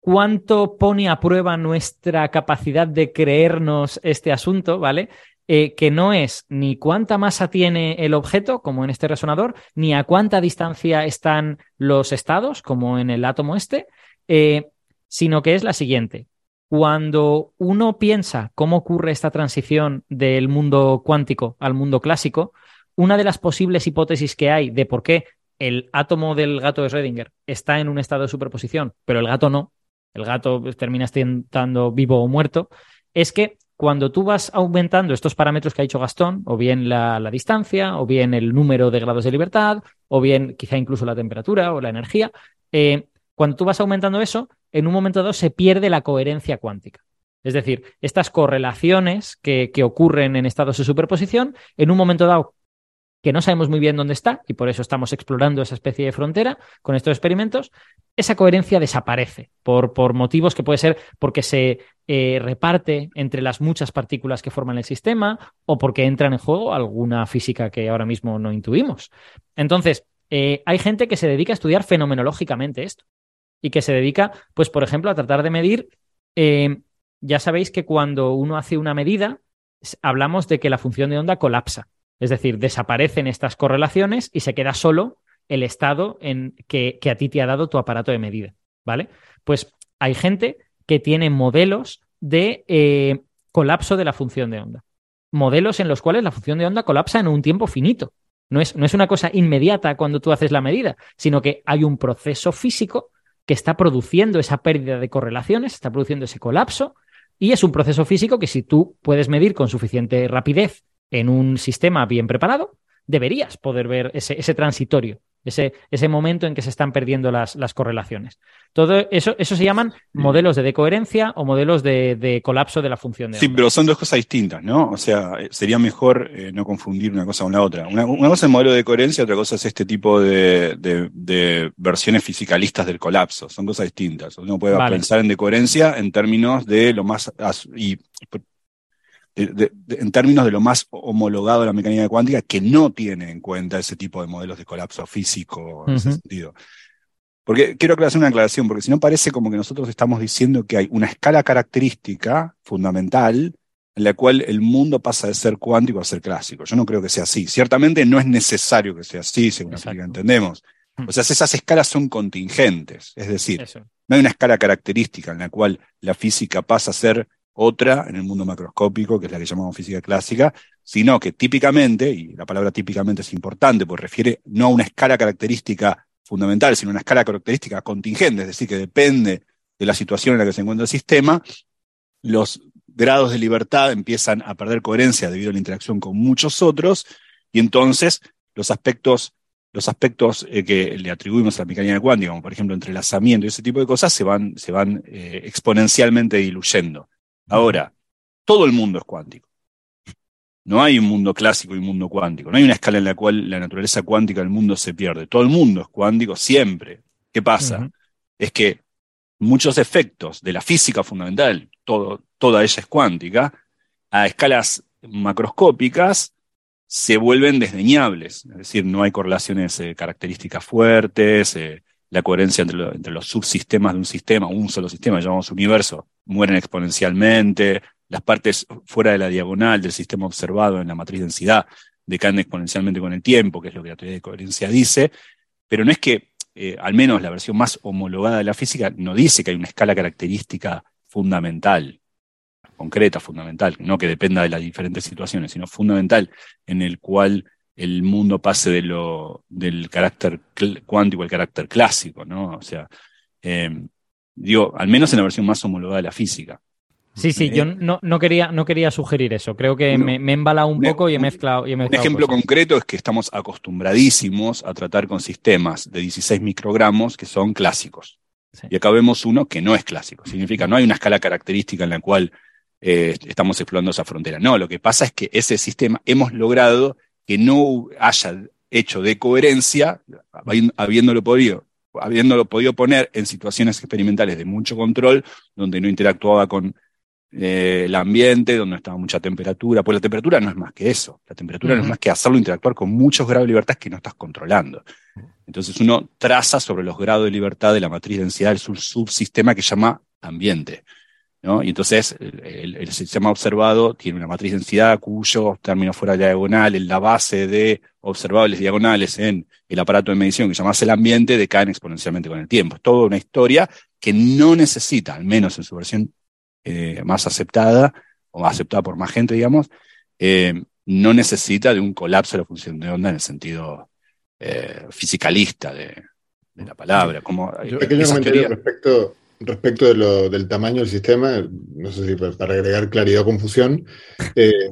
cuánto pone a prueba nuestra capacidad de creernos este asunto, ¿vale? Eh, que no es ni cuánta masa tiene el objeto, como en este resonador, ni a cuánta distancia están los estados, como en el átomo este, eh, sino que es la siguiente. Cuando uno piensa cómo ocurre esta transición del mundo cuántico al mundo clásico, una de las posibles hipótesis que hay de por qué el átomo del gato de Schrödinger está en un estado de superposición, pero el gato no, el gato termina estando vivo o muerto, es que cuando tú vas aumentando estos parámetros que ha dicho Gastón, o bien la, distancia, o bien el número de grados de libertad, o bien quizá incluso la temperatura o la energía, eh, cuando tú vas aumentando eso, en un momento dado se pierde la coherencia cuántica. Es decir, estas correlaciones que ocurren en estados de superposición, en un momento dado que no sabemos muy bien dónde está, y por eso estamos explorando esa especie de frontera con estos experimentos, esa coherencia desaparece por, por motivos que puede ser porque se eh, reparte entre las muchas partículas que forman el sistema o porque entran en juego alguna física que ahora mismo no intuimos. Entonces, eh, hay gente que se dedica a estudiar fenomenológicamente esto y que se dedica, pues, por ejemplo, a tratar de medir. Eh, ya sabéis que cuando uno hace una medida, hablamos de que la función de onda colapsa. Es decir, desaparecen estas correlaciones y se queda solo el estado en que, a ti te ha dado tu aparato de medida. ¿Vale? Pues hay gente que tiene modelos de eh, colapso de la función de onda. Modelos en los cuales la función de onda colapsa en un tiempo finito. No es, no es una cosa inmediata cuando tú haces la medida, sino que hay un proceso físico que está produciendo esa pérdida de correlaciones, está produciendo ese colapso, y es un proceso físico que si tú puedes medir con suficiente rapidez en un sistema bien preparado, deberías poder ver ese, ese transitorio, ese, ese, momento en que se están perdiendo las, las, correlaciones. Todo eso, eso se llaman modelos de decoherencia o modelos de, de colapso de la función de Sí, pero son dos cosas distintas, ¿no? O sea, sería mejor eh, no confundir una cosa con la otra. Una, una, cosa es el modelo de coherencia, otra cosa es este tipo de, de, de versiones fisicalistas del colapso. Son cosas distintas. Uno puede vale. pensar en decoherencia en términos de lo más... Y de, de, en términos de lo más homologado de la mecánica cuántica, que no tiene en cuenta ese tipo de modelos de colapso físico en uh -huh. ese sentido. Porque quiero hacer una aclaración, porque si no parece como que nosotros estamos diciendo que hay una escala característica fundamental en la cual el mundo pasa de ser cuántico a ser clásico. Yo no creo que sea así. Ciertamente no es necesario que sea así, según la que entendemos. O sea, esas escalas son contingentes. Es decir, Eso. no hay una escala característica en la cual la física pasa a ser otra en el mundo macroscópico, que es la que llamamos física clásica, sino que típicamente, y la palabra típicamente es importante, porque refiere no a una escala característica fundamental, sino a una escala característica contingente, es decir, que depende de la situación en la que se encuentra el sistema, los grados de libertad empiezan a perder coherencia debido a la interacción con muchos otros, y entonces los aspectos, los aspectos eh, que le atribuimos a la mecánica cuántica, como por ejemplo entrelazamiento y ese tipo de cosas, se van, se van eh, exponencialmente diluyendo. Ahora, todo el mundo es cuántico. No hay un mundo clásico y un mundo cuántico. No hay una escala en la cual la naturaleza cuántica del mundo se pierde. Todo el mundo es cuántico siempre. ¿Qué pasa? Uh -huh. Es que muchos efectos de la física fundamental, todo, toda ella es cuántica, a escalas macroscópicas se vuelven desdeñables. Es decir, no hay correlaciones eh, características fuertes, eh, la coherencia entre, lo, entre, los subsistemas de un sistema, un solo sistema, llamamos universo, mueren exponencialmente, las partes fuera de la diagonal del sistema observado en la matriz densidad decaen exponencialmente con el tiempo, que es lo que la teoría de coherencia dice, pero no es que, eh, al menos la versión más homologada de la física, no dice que hay una escala característica fundamental, concreta, fundamental, no que dependa de las diferentes situaciones, sino fundamental en el cual el mundo pase de lo, del carácter cuántico al carácter clásico, ¿no? O sea, eh, digo, al menos en la versión más homologada de la física. Sí, sí, yo no, no, quería, no quería sugerir eso. Creo que me, me, he embalado un poco y he mezclado. Y he mezclado un ejemplo cosas. concreto es que estamos acostumbradísimos a tratar con sistemas de 16 microgramos que son clásicos. Sí. Y acá vemos uno que no es clásico. Significa, no hay una escala característica en la cual eh, estamos explorando esa frontera. No, lo que pasa es que ese sistema hemos logrado que no haya hecho de coherencia, habiéndolo podido, habiéndolo podido poner en situaciones experimentales de mucho control, donde no interactuaba con eh, el ambiente, donde no estaba mucha temperatura, pues la temperatura no es más que eso, la temperatura uh -huh. no es más que hacerlo interactuar con muchos grados de libertad que no estás controlando. Entonces uno traza sobre los grados de libertad de la matriz de densidad del subsistema que llama ambiente. ¿No? Y entonces el, sistema observado tiene una matriz de densidad cuyo término fuera de la diagonal en la base de observables diagonales en el aparato de medición que llamase el ambiente decaen exponencialmente con el tiempo. Es toda una historia que no necesita, al menos en su versión eh, más aceptada, o aceptada por más gente, digamos, eh, no necesita de un colapso de la función de onda en el sentido eh, fisicalista de, de, la palabra. Como, Yo, pequeño comentario teoría... respecto, respecto de lo, del tamaño del sistema, no sé si para agregar claridad o confusión, eh,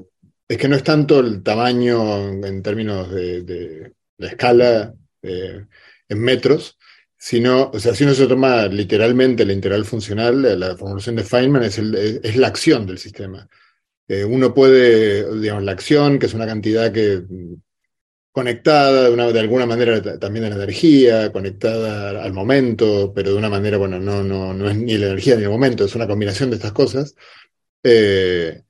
es que no es tanto el tamaño en términos de, de escala eh, en metros, sino, o sea, si uno se toma literalmente la integral funcional, la formulación de Feynman es, es la acción del sistema. Eh, uno puede, digamos, la acción, que es una cantidad que conectada de, una, de alguna manera también a la energía, conectada al momento, pero de una manera, bueno, no, no, no es ni la energía ni el momento, es una combinación de estas cosas, eh,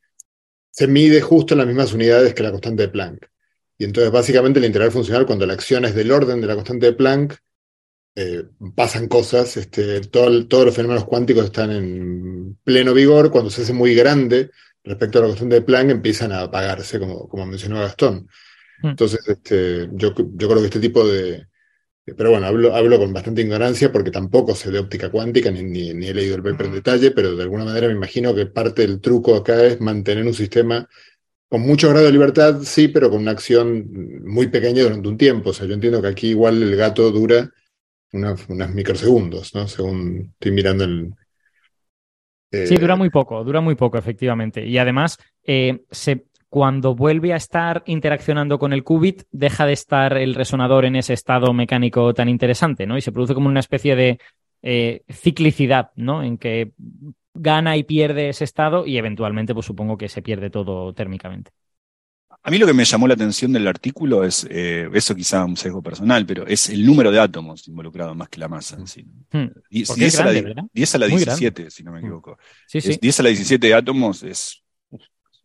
se mide justo en las mismas unidades que la constante de Planck. Y entonces, básicamente, la integral funcional, cuando la acción es del orden de la constante de Planck, eh, pasan cosas, este, todo, todos los fenómenos cuánticos están en pleno vigor, cuando se hace muy grande respecto a la constante de Planck, empiezan a apagarse, como, como mencionó Gastón. Mm. Entonces, este, yo, yo creo que este tipo de... Pero bueno, hablo, hablo con bastante ignorancia porque tampoco sé de óptica cuántica, ni, ni, he leído el paper en detalle, pero de alguna manera me imagino que parte del truco acá es mantener un sistema con mucho grado de libertad, sí, pero con una acción muy pequeña durante un tiempo. O sea, yo entiendo que aquí igual el gato dura unos, microsegundos, ¿no? Según estoy mirando el... Sí, dura muy poco, dura muy poco, efectivamente. Y además, eh, se, cuando vuelve a estar interaccionando con el qubit, deja de estar el resonador en ese estado mecánico tan interesante, ¿no? Y se produce como una especie de eh, ciclicidad, ¿no? En que gana y pierde ese estado y eventualmente, pues supongo que se pierde todo térmicamente. A mí lo que me llamó la atención del artículo es, eh, eso quizá un sesgo personal, pero es el número de átomos involucrados más que la masa en sí. 10, hmm. a la, 10, a la, 17, si no me equivoco. Sí, sí. 10 a la 17 átomos es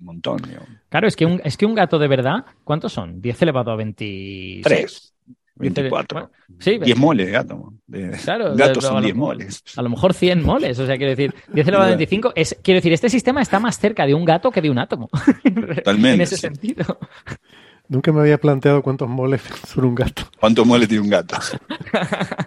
un montón. Claro, es que, un, es que un gato de verdad, ¿cuántos son? 10 elevado a 23. 3. 24. sí, 10 moles de átomo. claro, gatos son 10 moles. A lo mejor 100 moles. O sea, quiero decir, 10 elevado a 25. Es, quiero decir, este sistema está más cerca de un gato que de un átomo. Totalmente. en ese sentido. Nunca me había planteado cuántos moles son un gato. ¿Cuántos moles tiene un gato?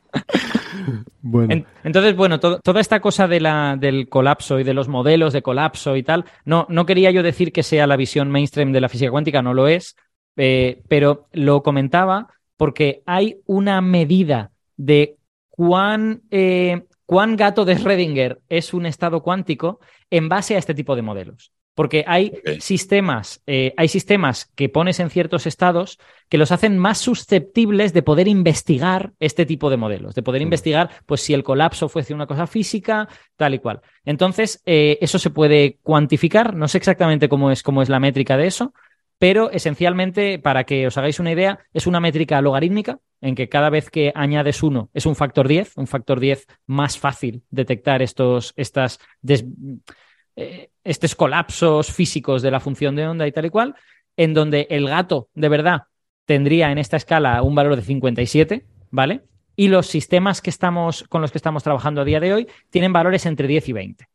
bueno. entonces, bueno, toda esta cosa de la, del colapso y de los modelos de colapso y tal, no, no quería yo decir que sea la visión mainstream de la física cuántica, no lo es, eh, pero lo comentaba porque hay una medida de cuán, eh, cuán gato de Schrödinger es un estado cuántico en base a este tipo de modelos. Porque hay sistemas, eh, hay sistemas que pones en ciertos estados que los hacen más susceptibles de poder investigar este tipo de modelos, de poder mm. investigar, pues, si el colapso fuese una cosa física, tal y cual. Entonces, eh, eso se puede cuantificar. No sé exactamente cómo es, cómo es la métrica de eso, pero esencialmente, para que os hagáis una idea, es una métrica logarítmica en que cada vez que añades uno es un factor 10, un factor 10 más fácil detectar estos, estas eh, estos colapsos físicos de la función de onda y tal y cual, en donde el gato de verdad tendría en esta escala un valor de 57, ¿vale? Y los sistemas que estamos, con los que estamos trabajando a día de hoy tienen valores entre 10 y 20.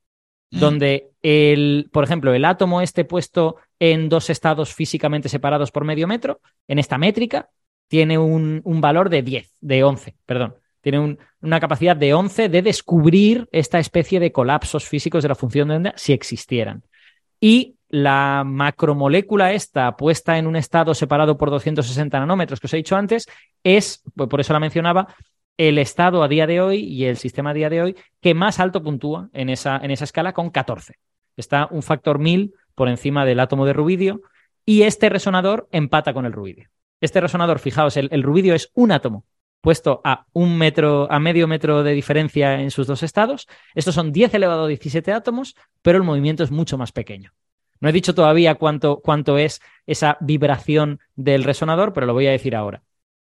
Mm. Donde el, por ejemplo, el átomo este puesto en dos estados físicamente separados por medio metro, en esta métrica, tiene un, un valor de 10, de 11, perdón. Tiene una capacidad de 11 de descubrir esta especie de colapsos físicos de la función de onda si existieran. Y la macromolécula esta puesta en un estado separado por 260 nanómetros que os he dicho antes es, pues por eso la mencionaba, el estado a día de hoy y el sistema a día de hoy que más alto puntúa en esa, en esa escala con 14. Está un factor 1000 por encima del átomo de rubidio y este resonador empata con el rubidio. Este resonador, fijaos, el rubidio es un átomo puesto a un metro, a medio metro de diferencia en sus dos estados. Estos son 10 elevado a 17 átomos, pero el movimiento es mucho más pequeño. No he dicho todavía cuánto, cuánto es esa vibración del resonador, pero lo voy a decir ahora.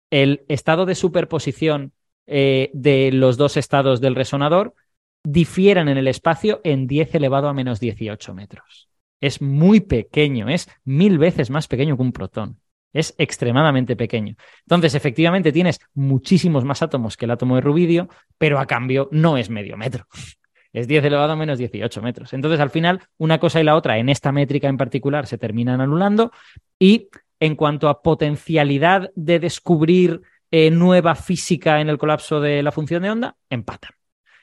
El estado de superposición eh, de los dos estados del resonador difieren en el espacio en 10 elevado a menos 18 metros. Es muy pequeño, es mil veces más pequeño que un protón. Es extremadamente pequeño. Entonces, efectivamente, tienes muchísimos más átomos que el átomo de rubidio, pero a cambio no es medio metro. Es 10 elevado a menos 18 metros. Entonces, al final, una cosa y la otra, en esta métrica en particular, se terminan anulando. Y en cuanto a potencialidad de descubrir eh, nueva física en el colapso de la función de onda, empatan.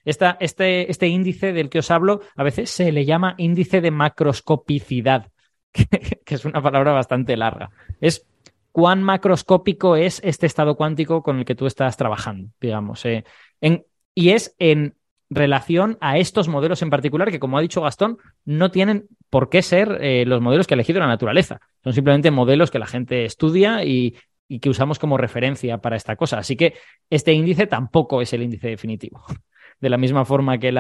Esta, este, este índice del que os hablo a veces se le llama índice de macroscopicidad, que es una palabra bastante larga. Es cuán macroscópico es este estado cuántico con el que tú estás trabajando, digamos. Eh, y es en relación a estos modelos en particular que, como ha dicho Gastón, no tienen por qué ser eh, los modelos que ha elegido la naturaleza. Son simplemente modelos que la gente estudia y, que usamos como referencia para esta cosa. Así que este índice tampoco es el índice definitivo. De la misma forma que,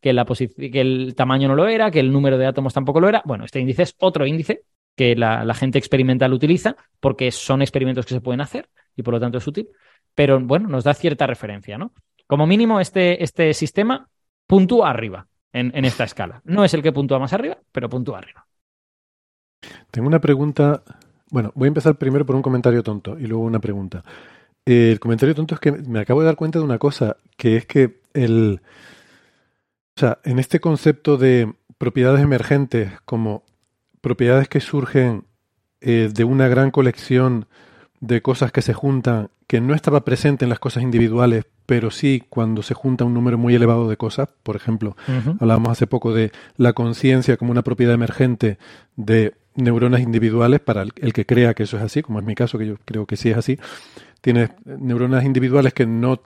que el tamaño no lo era, que el número de átomos tampoco lo era. Bueno, este índice es otro índice que la, gente experimental utiliza, porque son experimentos que se pueden hacer y por lo tanto es útil, pero bueno, nos da cierta referencia, ¿no? Como mínimo, este, este sistema puntúa arriba en, en esta escala. No es el que puntúa más arriba, pero puntúa arriba. Tengo una pregunta. Bueno, voy a empezar primero por un comentario tonto y luego una pregunta. El comentario tonto es que me acabo de dar cuenta de una cosa, que es que el. O sea, en este concepto de propiedades emergentes como propiedades que surgen eh, de una gran colección de cosas que se juntan, que no estaba presente en las cosas individuales, pero sí cuando se junta un número muy elevado de cosas. Por ejemplo, hablábamos hace poco de la conciencia como una propiedad emergente de neuronas individuales, para el, que crea que eso es así, como es mi caso, que yo creo que sí es así. Tienes neuronas individuales que no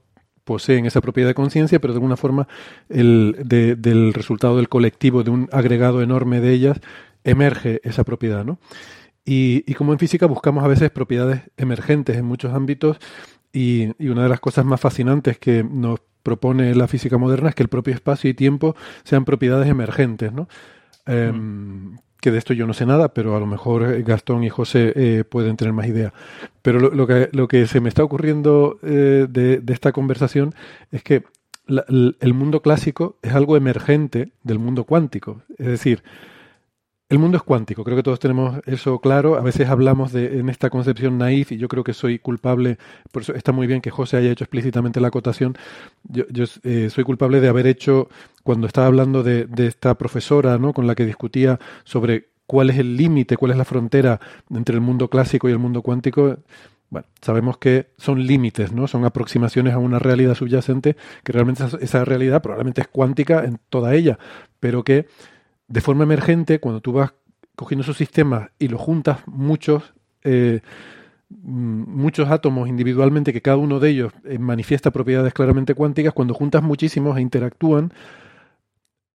poseen esa propiedad de conciencia, pero de alguna forma el, del resultado del colectivo, de un agregado enorme de ellas, emerge esa propiedad, ¿no? Y, como en física buscamos a veces propiedades emergentes en muchos ámbitos y, una de las cosas más fascinantes que nos propone la física moderna es que el propio espacio y tiempo sean propiedades emergentes, ¿no? Em, que de esto yo no sé nada, pero a lo mejor Gastón y José eh, pueden tener más idea. Pero lo, que, lo que se me está ocurriendo eh, de, esta conversación es que el mundo clásico es algo emergente del mundo cuántico. Es decir, el mundo es cuántico, creo que todos tenemos eso claro. A veces hablamos de en esta concepción naif y yo creo que soy culpable, por eso está muy bien que José haya hecho explícitamente la acotación. Yo, eh, soy culpable de haber hecho, cuando estaba hablando de, esta profesora ¿no? con la que discutía sobre cuál es el límite, cuál es la frontera entre el mundo clásico y el mundo cuántico. Bueno, sabemos que son límites, ¿no? Son aproximaciones a una realidad subyacente, que realmente esa realidad probablemente es cuántica en toda ella, pero que de forma emergente, cuando tú vas cogiendo esos sistemas y los juntas muchos, eh, mm, muchos átomos individualmente, que cada uno de ellos eh, manifiesta propiedades claramente cuánticas, cuando juntas muchísimos e interactúan,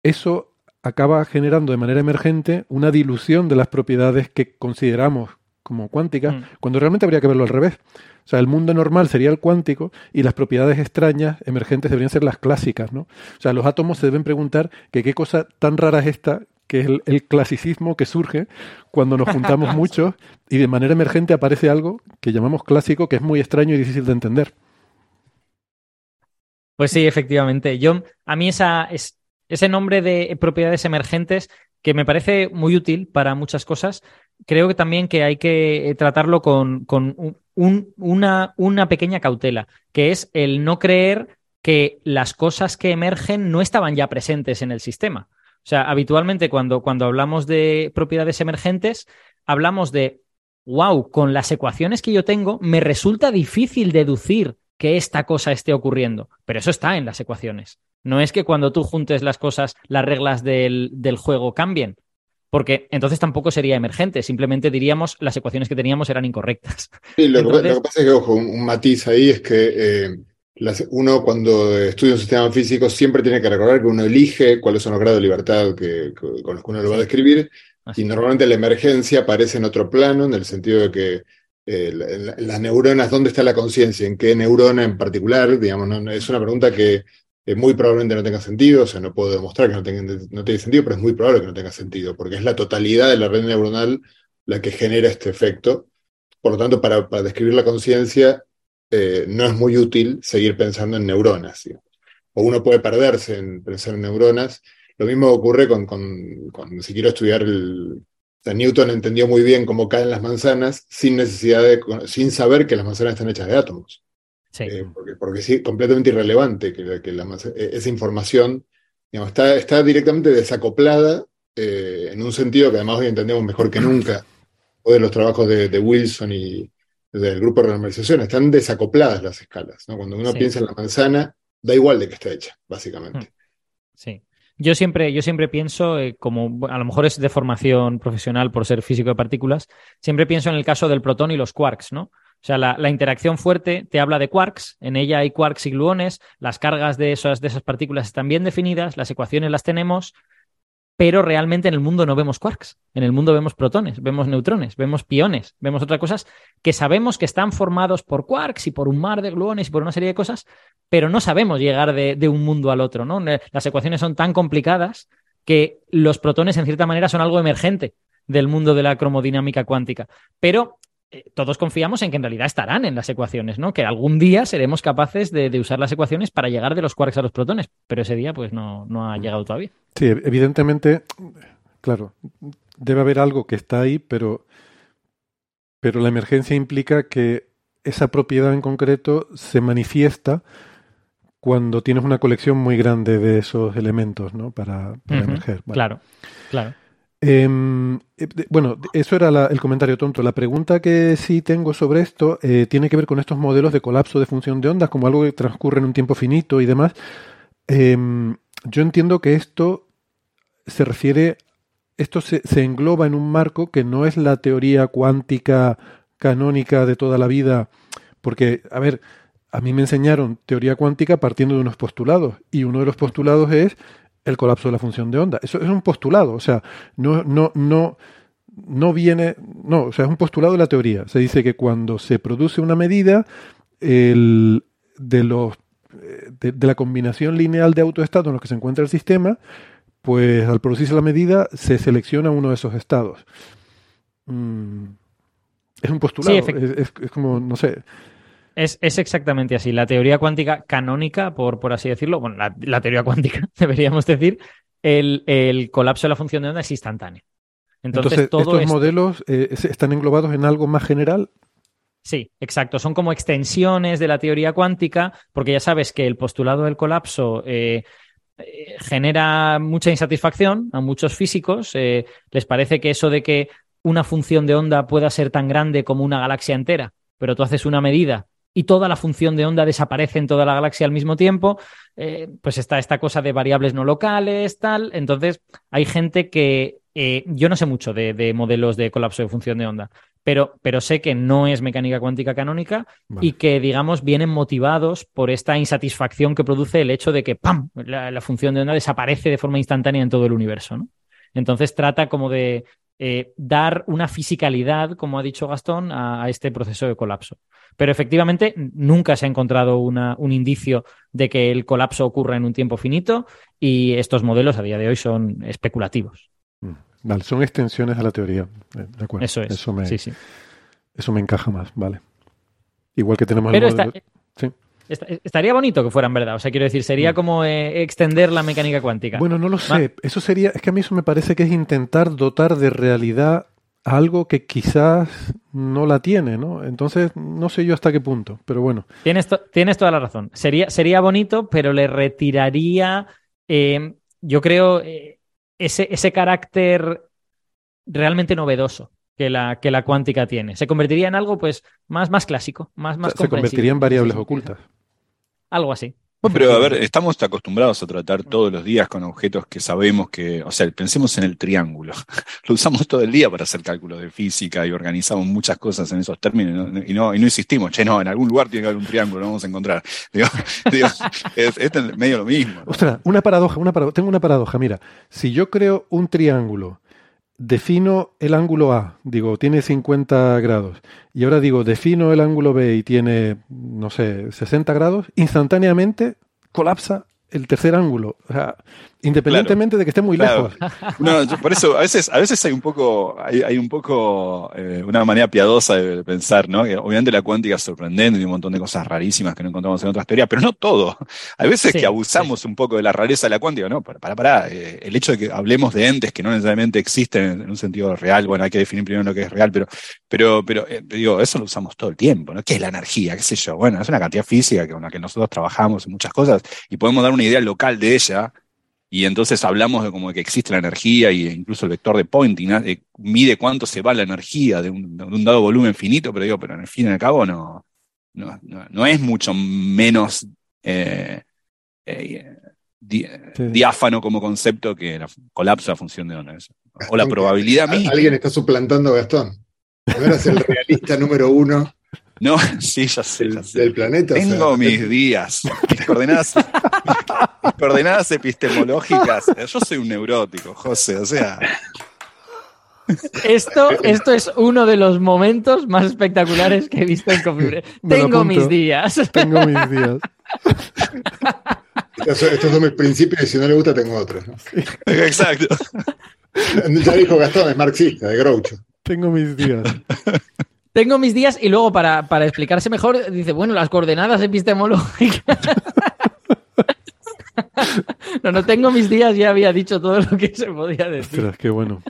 eso acaba generando de manera emergente una dilución de las propiedades que consideramos como cuánticas, mm. cuando realmente habría que verlo al revés. O sea, el mundo normal sería el cuántico y las propiedades extrañas emergentes deberían ser las clásicas, ¿no? O sea, los átomos se deben preguntar que qué cosa tan rara es esta, que es el, clasicismo que surge cuando nos juntamos muchos y de manera emergente aparece algo que llamamos clásico, que es muy extraño y difícil de entender. Pues sí, efectivamente. Yo, a mí esa, es, ese nombre de propiedades emergentes que me parece muy útil para muchas cosas, creo que también que hay que tratarlo con, con una, una pequeña cautela, que es el no creer que las cosas que emergen no estaban ya presentes en el sistema. O sea, habitualmente cuando, cuando hablamos de propiedades emergentes, hablamos de, wow, con las ecuaciones que yo tengo, me resulta difícil deducir que esta cosa esté ocurriendo, pero eso está en las ecuaciones. No es que cuando tú juntes las cosas, las reglas del, del juego cambien porque entonces tampoco sería emergente, simplemente diríamos las ecuaciones que teníamos eran incorrectas. Sí, lo, que, pasa es que, ojo, un, matiz ahí es que eh, uno cuando estudia un sistema físico siempre tiene que recordar que uno elige cuáles son los grados de libertad que, con los que uno lo va a describir, y normalmente la emergencia aparece en otro plano, en el sentido de que eh, las neuronas, ¿dónde está la conciencia? ¿En qué neurona en particular? Digamos, es una pregunta que muy probablemente no tenga sentido, o sea, no puedo demostrar que no, tenga, no tiene sentido, pero es muy probable que no tenga sentido, porque es la totalidad de la red neuronal la que genera este efecto. Por lo tanto, para, describir la conciencia, eh, no es muy útil seguir pensando en neuronas. O uno puede perderse en pensar en neuronas. Lo mismo ocurre con, con, si quiero estudiar el... Newton entendió muy bien cómo caen las manzanas sin necesidad de, sin saber que las manzanas están hechas de átomos. Eh, porque, porque sí, completamente irrelevante que, e, esa información está, está directamente desacoplada eh, en un sentido que además hoy entendemos mejor que nunca, o de los trabajos de, Wilson y del grupo de normalización, están desacopladas las escalas. Cuando uno piensa en la manzana, da igual de que está hecha, básicamente. Hmm. Sí. Yo siempre, yo siempre pienso, eh, como a lo mejor es de formación profesional por ser físico de partículas, siempre pienso en el caso del protón y los quarks, ¿no? O sea, la, interacción fuerte te habla de quarks, en ella hay quarks y gluones, las cargas de esas, de esas partículas están bien definidas, las ecuaciones las tenemos, pero realmente en el mundo no vemos quarks. En el mundo vemos protones, vemos neutrones, vemos piones, vemos otras cosas que sabemos que están formados por quarks y por un mar de gluones y por una serie de cosas, pero no sabemos llegar de, de un mundo al otro. ¿no? Las ecuaciones son tan complicadas que los protones en cierta manera son algo emergente del mundo de la cromodinámica cuántica. Pero todos confiamos en que en realidad estarán en las ecuaciones, ¿no? Que algún día seremos capaces de, de, usar las ecuaciones para llegar de los quarks a los protones, pero ese día pues no, no ha llegado todavía. Sí, evidentemente, claro, debe haber algo que está ahí, pero, pero la emergencia implica que esa propiedad en concreto se manifiesta cuando tienes una colección muy grande de esos elementos, ¿no? Para, emerger. Claro, claro. Em, eh, bueno, eso era el comentario tonto. La pregunta que sí tengo sobre esto eh, tiene que ver con estos modelos de colapso de función de ondas, como algo que transcurre en un tiempo finito y demás. Em, yo entiendo que esto se refiere, esto se, se engloba en un marco que no es la teoría cuántica canónica de toda la vida, porque, a ver, a mí me enseñaron teoría cuántica partiendo de unos postulados, y uno de los postulados es el colapso de la función de onda. Eso es un postulado, o sea, no, no, no, no viene, no, o sea, es un postulado de la teoría. Se dice que cuando se produce una medida, el, de los eh, de, de la combinación lineal de autoestados en los que se encuentra el sistema, pues al producirse la medida se selecciona uno de esos estados. Mm, es un postulado, Sí, es- es como, no sé, Es, es exactamente así. La teoría cuántica canónica, por, por así decirlo, bueno, la, la teoría cuántica, deberíamos decir, el, el colapso de la función de onda es instantáneo. Entonces, Entonces, todo estos esto- modelos eh, están englobados en algo más general. Sí, exacto. Son como extensiones de la teoría cuántica, porque ya sabes que el postulado del colapso eh, eh, genera mucha insatisfacción a muchos físicos. Les parece que eso de que una función de onda pueda ser tan grande como una galaxia entera, pero tú haces una medida y toda la función de onda desaparece en toda la galaxia al mismo tiempo, eh, pues está esta cosa de variables no locales, tal. Entonces, hay gente que eh, yo no sé mucho de, de modelos de colapso de función de onda, pero, pero sé que no es mecánica cuántica canónica Vale. y que, digamos, vienen motivados por esta insatisfacción que produce el hecho de que ¡pam! La, la función de onda desaparece de forma instantánea en todo el universo, ¿no? Entonces trata como de eh, dar una fisicalidad, como ha dicho Gastón, a, a este proceso de colapso. Pero efectivamente nunca se ha encontrado una- un indicio de que el colapso ocurra en un tiempo finito y estos modelos a día de hoy son especulativos. Mm, Vale, son extensiones a la teoría. Eh, De acuerdo. Eso es. Eso me, Sí, sí. eso me encaja más, vale. Igual que tenemos Pero el está- modelo- sí. Esta- estaría bonito que fueran verdad. O sea, quiero decir, sería Mm. como eh, extender la mecánica cuántica. Bueno, no lo sé. Eso sería, es que a mí eso me parece que es intentar dotar de realidad algo que quizás no la tiene, ¿no? Entonces, no sé yo hasta qué punto, pero bueno. Tienes, to- tienes toda la razón. Sería, sería bonito, pero le retiraría, eh, yo creo, eh, ese, ese carácter realmente novedoso que la, que la cuántica tiene. Se convertiría en algo pues más, más clásico, más, más se convertiría en variables Sí, sí. ocultas. Algo así. Bueno, pero a ver, estamos acostumbrados a tratar todos los días con objetos que sabemos que, o sea, pensemos en el triángulo. Lo usamos todo el día para hacer cálculos de física y organizamos muchas cosas en esos términos ¿no? y no, y no insistimos, che, no, en algún lugar tiene que haber un triángulo, lo vamos a encontrar. Digo, digo, es, es medio lo mismo. ¿no? Ostras, una paradoja, una paradoja. Tengo una paradoja. Mira, si yo creo un triángulo, defino el ángulo A, digo, tiene 50 grados, y ahora digo, defino el ángulo B y tiene, no sé, 60 grados, instantáneamente colapsa el tercer ángulo. O sea, independientemente de que esté muy Claro. lejos. No, yo por eso a veces, a veces hay un poco, hay, hay un poco eh, una manera piadosa de pensar, ¿no? Que obviamente la cuántica es sorprendente y un montón de cosas rarísimas que no encontramos en otras teorías, pero no todo. Hay veces Sí, que abusamos un poco de la rareza de la cuántica, no, para, para, para, eh, el hecho de que hablemos de entes que no necesariamente existen en un sentido real, bueno, hay que definir primero lo que es real, pero, pero, pero eh, digo, eso lo usamos todo el tiempo, ¿no? ¿Qué es la energía? ¿Qué sé yo? Bueno, es una cantidad física con la que nosotros trabajamos en muchas cosas y podemos dar una idea local de ella, y entonces hablamos de como que existe la energía y incluso el vector de Poynting ¿no? Eh, mide cuánto se va la energía de un, de un dado volumen finito, pero digo, pero en el fin y al cabo no, no, no, no es mucho menos eh, eh, di- Sí. diáfano como concepto que el colapso de la función de onda. O la probabilidad A- misma. Alguien está suplantando a Gastón. No eras el realista número uno No, sí, ya sé, del, ya sé. del planeta. o sea, Tengo mis días, mis coordenadas, coordenadas epistemológicas. Yo soy un neurótico, José, o sea. Esto, esto es uno de los momentos más espectaculares que he visto en lo Tengo mis días. Tengo mis días. Estos son, estos son mis principios y si no le gusta tengo otros. ¿no? Exacto. Ya dijo Gastón, es marxista, de Groucho. Tengo mis días. Tengo mis días y luego para, para explicarse mejor dice, bueno, las coordenadas epistemológicas. no, no tengo mis días, ya había dicho todo lo que se podía decir. Ostras, qué bueno.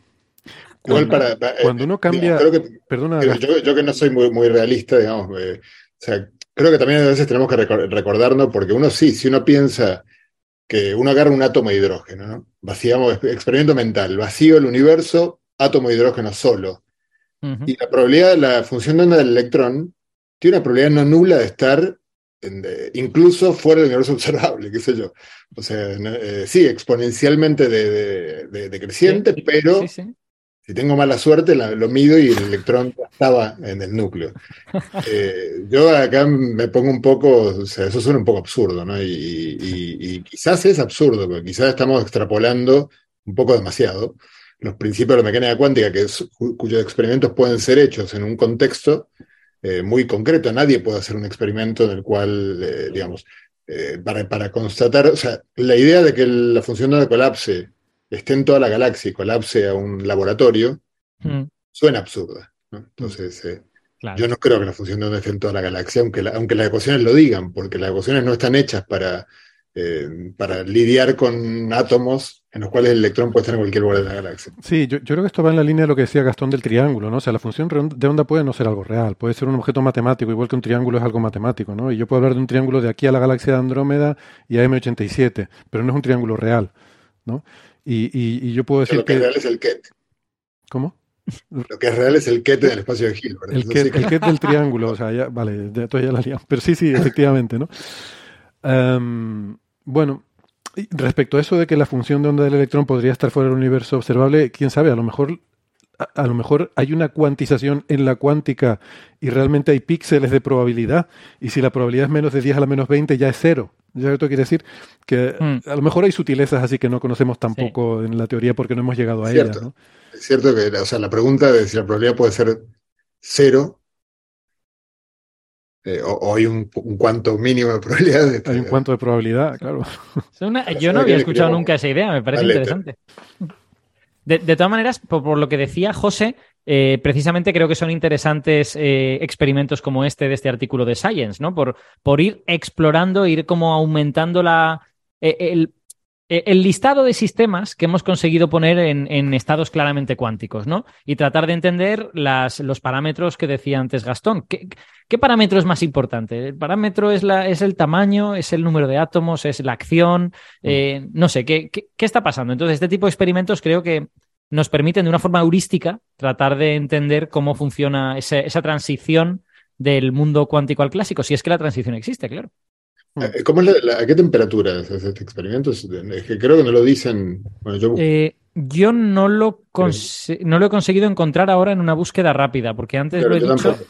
Igual Cuando, para, para- cuando uno cambia. creo que- perdona, Yo, yo- yo que no soy muy, muy realista, digamos, eh, o sea, creo que también a veces tenemos que recor- recordarnos, porque uno sí, si uno piensa que uno agarra un átomo de hidrógeno, ¿no? Vaciamos, experimento mental, vacío el universo, átomo de hidrógeno solo. Y la probabilidad, la función de onda del electrón tiene una probabilidad no nula de estar en- de- incluso fuera del universo observable, qué sé yo. O sea, eh, sí, exponencialmente de, de- de- decreciente, Sí, pero sí, sí. si tengo mala suerte, la- lo mido y el electrón estaba en el núcleo. Eh, yo acá me pongo un poco, o sea, eso suena un poco absurdo, ¿no? Y, y- y quizás es absurdo, porque quizás estamos extrapolando un poco demasiado los principios de la mecánica cuántica, que es- cuyos experimentos pueden ser hechos en un contexto eh, muy concreto. Nadie puede hacer un experimento en el cual, eh, digamos, eh, para, para constatar, o sea, la idea de que la función de colapse esté en toda la galaxia y colapse a un laboratorio, Mm, suena absurda. ¿no? Entonces, claro. yo no creo que la función de onda esté en toda la galaxia, aunque, la- aunque las ecuaciones lo digan, porque las ecuaciones no están hechas para, para lidiar con átomos en los cuales el electrón puede estar en cualquier lugar de la galaxia. Sí, yo, yo creo que esto va en la línea de lo que decía Gastón del triángulo, ¿no? O sea, la función de onda puede no ser algo real, puede ser un objeto matemático, igual que un triángulo es algo matemático, ¿no? Y yo puedo hablar de un triángulo de aquí a la galaxia de Andrómeda y a M87, pero no es un triángulo real, ¿no? Y, y- y yo puedo decir lo que es que... real es el ket. ¿Cómo? Lo que es real es el ket en el espacio de Hilbert. El que, el que del triángulo, o sea, ya, vale, ya, ya la liamos. Pero sí, sí, efectivamente, ¿no? Em, bueno, respecto a eso de que la función de onda del electrón podría estar fuera del universo observable, quién sabe, a lo mejor, a, a lo mejor hay una cuantización en la cuántica y realmente hay píxeles de probabilidad, y si la probabilidad es menos de 10 a la menos 20 ya es cero. Ya esto quiere decir que Mm. a lo mejor hay sutilezas así que no conocemos tampoco en la teoría porque no hemos llegado a Cierto. ellas, ¿no? Es cierto que, o sea, la pregunta de si la probabilidad puede ser cero eh, o, o hay un, un cuanto mínimo de probabilidades. Hay un cuanto de probabilidad, claro. Una- yo no había escuchado nunca esa idea, me parece interesante. De, de todas maneras, por, por lo que decía José, eh, precisamente creo que son interesantes eh, experimentos como este de este artículo de Science, ¿no? Por, por ir explorando, ir como aumentando la, el, el listado de sistemas que hemos conseguido poner en, en estados claramente cuánticos, ¿no? Y tratar de entender las, los parámetros que decía antes Gastón. ¿Qué, qué parámetro es más importante? ¿El parámetro es, la, es el tamaño, es el número de átomos, es la acción? Eh, no sé, ¿qué, qué, qué está pasando? Entonces, este tipo de experimentos creo que nos permiten de una forma heurística tratar de entender cómo funciona esa transición del mundo cuántico al clásico, si es que la transición existe, claro. Eh, ¿Cómo es la- la- ¿A qué temperatura es este experimento? Es que creo que no lo dicen. Bueno, yo Eh, yo no lo, no lo he conseguido encontrar ahora en una búsqueda rápida, porque antes Claro, lo he dicho. tampoco.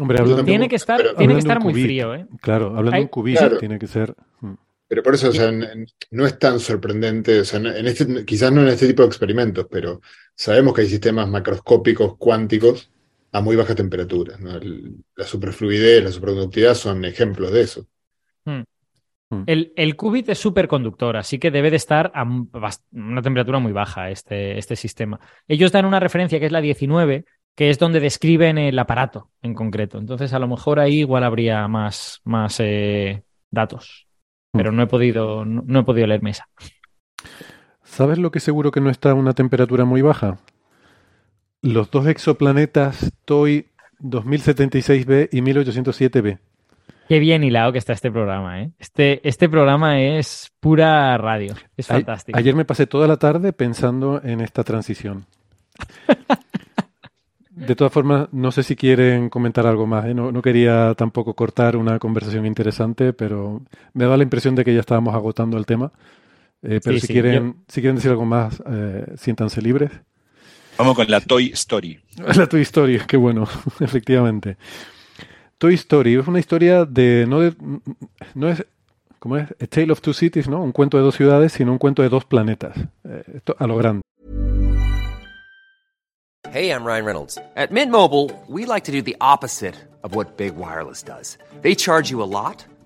Hombre, hablando. Tiene que estar, Pero- tiene que estar muy frío, ¿eh? Claro, hablando Hay- en qubit, Claro. tiene que ser. mm. Pero por eso, o sea, en- en- no es tan sorprendente, o sea, en este, quizás no en este tipo de experimentos, pero sabemos que hay sistemas macroscópicos cuánticos a muy bajas temperaturas, ¿no? La superfluidez, la superconductividad son ejemplos de eso. El, el qubit es superconductor, así que debe de estar a una temperatura muy baja este, este sistema. Ellos dan una referencia que es la 19, que es donde describen el aparato en concreto. Entonces, a lo mejor ahí igual habría más, más eh, datos. Pero no he podido, no, no he podido leerme esa. ¿Sabes lo que seguro que no está a una temperatura muy baja? Los dos exoplanetas TOI 2076b y 1807b. Qué bien hilado que está este programa, ¿eh? Este, este programa es pura radio. Es A- fantástico. Ayer me pasé toda la tarde pensando en esta transición. De todas formas, no sé si quieren comentar algo más. ¿eh? No, no quería tampoco cortar una conversación interesante, pero me da la impresión de que ya estábamos agotando el tema. Eh, pero Sí, si, sí, quieren, si quieren decir algo más, eh, siéntanse libres. Vamos con la Toy Story. La Toy Story, qué bueno, efectivamente. Toy Story es una historia de no de, no es ¿cómo es? A Tale of Two Cities, ¿no? Un cuento de dos ciudades, sino un cuento de dos planetas. Eh, esto a lo grande. Hey, I'm Ryan Reynolds. At Mint Mobile, we like to do the opposite of what Big Wireless does. They charge you a lot,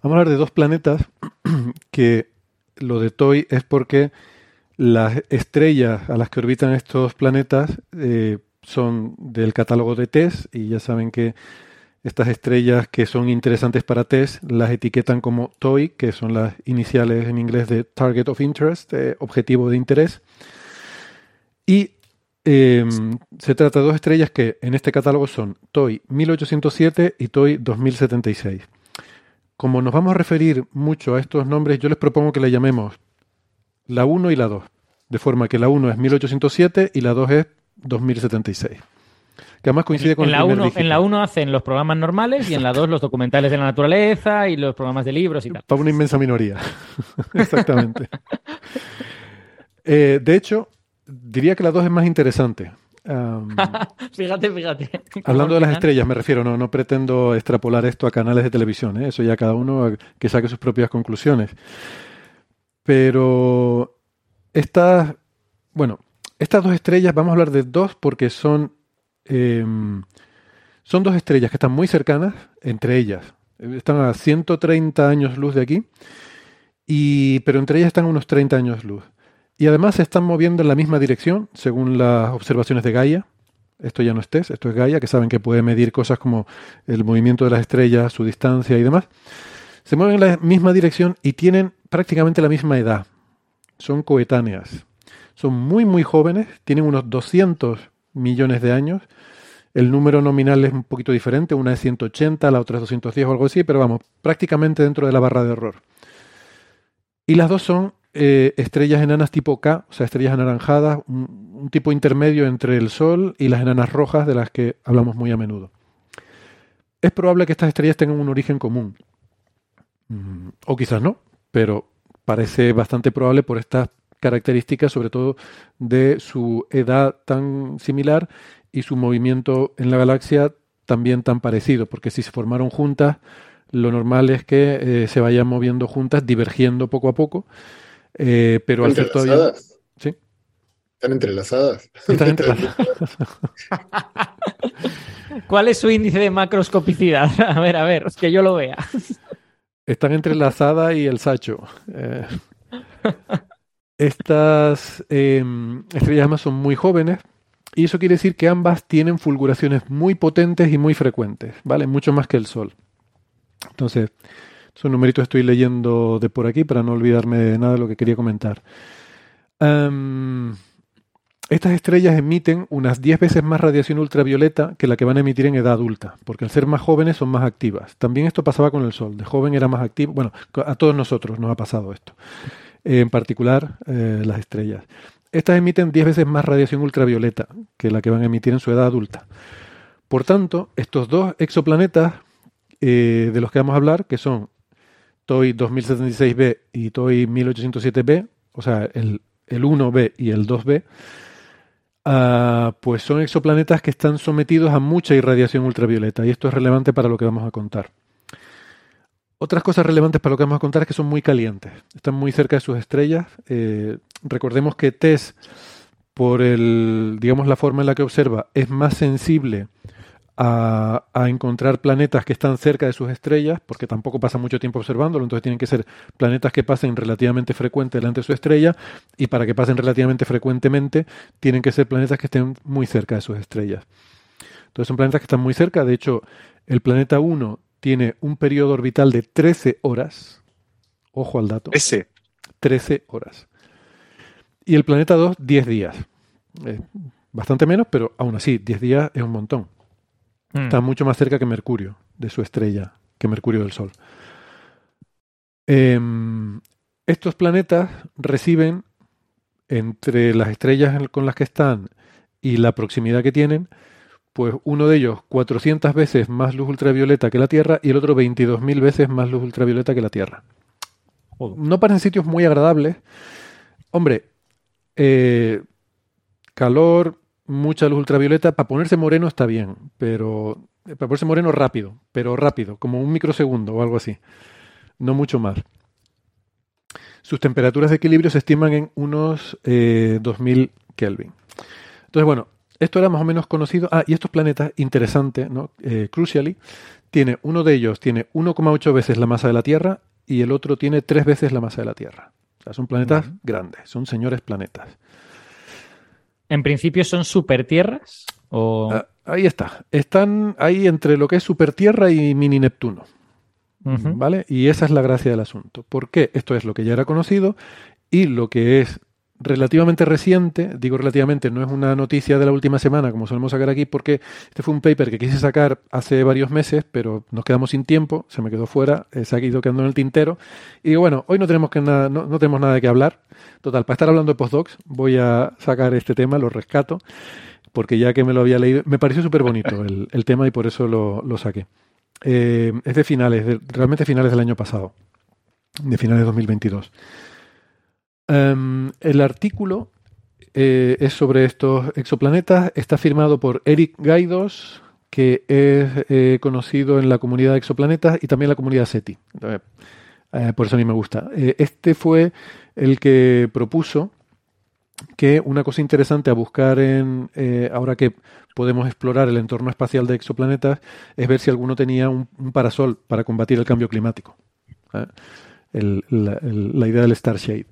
Vamos a hablar de dos planetas que lo de Toy es porque las estrellas a las que orbitan estos planetas eh, son del catálogo de TESS y ya saben que estas estrellas que son interesantes para TESS las etiquetan como TOI, que son las iniciales en inglés de Target of Interest, eh, objetivo de interés. Y eh, se trata de dos estrellas que en este catálogo son TOI 1807 y TOI 2076 como nos vamos a referir mucho a estos nombres, yo les propongo que le llamemos la 1 y la 2, de forma que la 1 es 1807 y la 2 es 2076. Que además coincide con en el la primer 1 dígito. En la 1 hacen los programas normales y en la 2 los documentales de la naturaleza y los programas de libros y tal. Para una inmensa minoría. Exactamente. Eh, de hecho, diría que la 2 es más interesante. Um, fíjate, fíjate. hablando de las estrellas, me refiero, no, no pretendo extrapolar esto a canales de televisión, ¿eh? eso ya cada uno que saque sus propias conclusiones. Pero estas, bueno, estas dos estrellas, vamos a hablar de dos porque son, eh, son dos estrellas que están muy cercanas entre ellas. Están a 130 años luz de aquí, y, pero entre ellas están unos 30 años luz. Y además se están moviendo en la misma dirección, según las observaciones de Gaia. Esto ya no es TESS, esto es Gaia, que saben que puede medir cosas como el movimiento de las estrellas, su distancia y demás. Se mueven en la misma dirección y tienen prácticamente la misma edad. Son coetáneas. Son muy, muy jóvenes, tienen unos 200 millones de años. El número nominal es un poquito diferente, una es 180, la otra es 210 o algo así, pero vamos, prácticamente dentro de la barra de error. Y las dos son eh, estrellas enanas tipo K, o sea, estrellas anaranjadas, un, tipo intermedio entre el Sol y las enanas rojas de las que hablamos muy a menudo. Es probable que estas estrellas tengan un origen común, mm, o quizás no, pero parece bastante probable por estas características, sobre todo de su edad tan similar y su movimiento en la galaxia también tan parecido, porque si se formaron juntas, lo normal es que eh, se vayan moviendo juntas, divergiendo poco a poco, eh, pero al ser todavía... ¿Sí? ¿Están entrelazadas? Están entrelazadas. ¿Cuál es su índice de macroscopicidad? A ver, a ver, que yo lo vea. Están entrelazadas y el sacho. Eh, estas eh, estrellas además son muy jóvenes y eso quiere decir que ambas tienen fulguraciones muy potentes y muy frecuentes, ¿vale? Mucho más que el Sol. Entonces, son numeritos estoy leyendo de por aquí para no olvidarme de nada de lo que quería comentar. Um, estas estrellas emiten unas 10 veces más radiación ultravioleta que la que van a emitir en edad adulta, porque al ser más jóvenes son más activas. También esto pasaba con el Sol, de joven era más activo, bueno, a todos nosotros nos ha pasado esto, en particular eh, las estrellas. Estas emiten 10 veces más radiación ultravioleta que la que van a emitir en su edad adulta. Por tanto, estos dos exoplanetas eh, de los que vamos a hablar, que son TOI 2076b y TOI 1807b, o sea, el, el 1b y el 2b, uh, pues son exoplanetas que están sometidos a mucha irradiación ultravioleta y esto es relevante para lo que vamos a contar. Otras cosas relevantes para lo que vamos a contar es que son muy calientes, están muy cerca de sus estrellas. Eh, recordemos que TESS, por el, digamos, la forma en la que observa, es más sensible a, a, encontrar planetas que están cerca de sus estrellas, porque tampoco pasa mucho tiempo observándolo, entonces tienen que ser planetas que pasen relativamente frecuente delante de su estrella, y para que pasen relativamente frecuentemente, tienen que ser planetas que estén muy cerca de sus estrellas. Entonces son planetas que están muy cerca, de hecho, el planeta 1 tiene un periodo orbital de 13 horas, ojo al dato. Ese. 13 horas. Y el planeta 2, 10 días. Eh, bastante menos, pero aún así, 10 días es un montón. Mm. Está mucho más cerca que Mercurio, de su estrella, que Mercurio del Sol. Em, estos planetas reciben entre las estrellas con las que están y la proximidad que tienen, pues uno de ellos 400 veces más luz ultravioleta que la Tierra y el otro 22.000 veces más luz ultravioleta que la Tierra. No parecen sitios muy agradables. Hombre, eh, calor, mucha luz ultravioleta, para ponerse moreno está bien, pero para ponerse moreno rápido, pero rápido, como un microsegundo o algo así, no mucho más. Sus temperaturas de equilibrio se estiman en unos eh, 2000 Kelvin. Entonces, bueno, esto era más o menos conocido. Ah, y estos planetas, interesante, ¿no? Eh, crucially, tiene, uno de ellos tiene 1,8 veces la masa de la Tierra y el otro tiene 3 veces la masa de la Tierra. O sea, son planetas grandes, son señores planetas. En principio son supertierras o Ah, ahí está. Están ahí entre lo que es Supertierra y Mini Neptuno. ¿Vale? Y esa es la gracia del asunto. ¿Por qué? Esto es lo que ya era conocido y lo que es relativamente reciente, digo relativamente, no es una noticia de la última semana como solemos sacar aquí, porque este fue un paper que quise sacar hace varios meses, pero nos quedamos sin tiempo, se me quedó fuera, eh, se ha ido quedando en el tintero. Y digo, bueno, hoy no tenemos, que nada, no, no tenemos nada de hablar. Total, para estar hablando de postdocs, voy a sacar este tema, lo rescato, porque ya que me lo había leído, me pareció súper bonito el, el tema y por eso lo, lo saqué. Eh, es de finales, de- realmente finales del año pasado, de finales de 2022. Em, el artículo eh, es sobre estos exoplanetas, está firmado por Eric Gaidos, que es eh, conocido en la comunidad de exoplanetas y también en la comunidad SETI. Eh, por eso a mí me gusta. Este fue el que propuso que una cosa interesante a buscar en ahora que podemos explorar el entorno espacial de exoplanetas es ver si alguno tenía un, parasol para combatir el cambio climático. la, idea del Star Shade.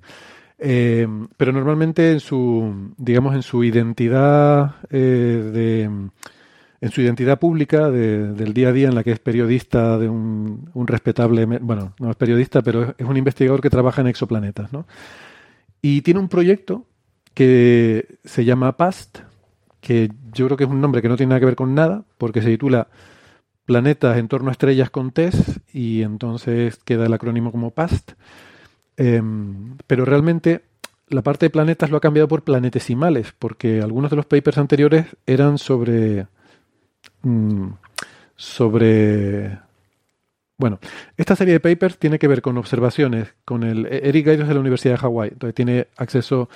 Eh, pero normalmente en su, digamos, en su identidad eh, de, en su identidad pública de- del día a día en la que es periodista de un, un respetable, bueno, no es periodista, pero es, un investigador que trabaja en exoplanetas, ¿no? Y tiene un proyecto que se llama PAST, que yo creo que es un nombre que no tiene nada que ver con nada, porque se titula Planetas en torno a estrellas con TESS, y entonces queda el acrónimo como PAST. Em, pero realmente la parte de planetas lo ha cambiado por planetesimales, porque algunos de los papers anteriores eran sobre. mm, sobre. Bueno, esta serie de papers tiene que ver con observaciones con el Eric Gaidos de la Universidad de Hawái. Entonces tiene acceso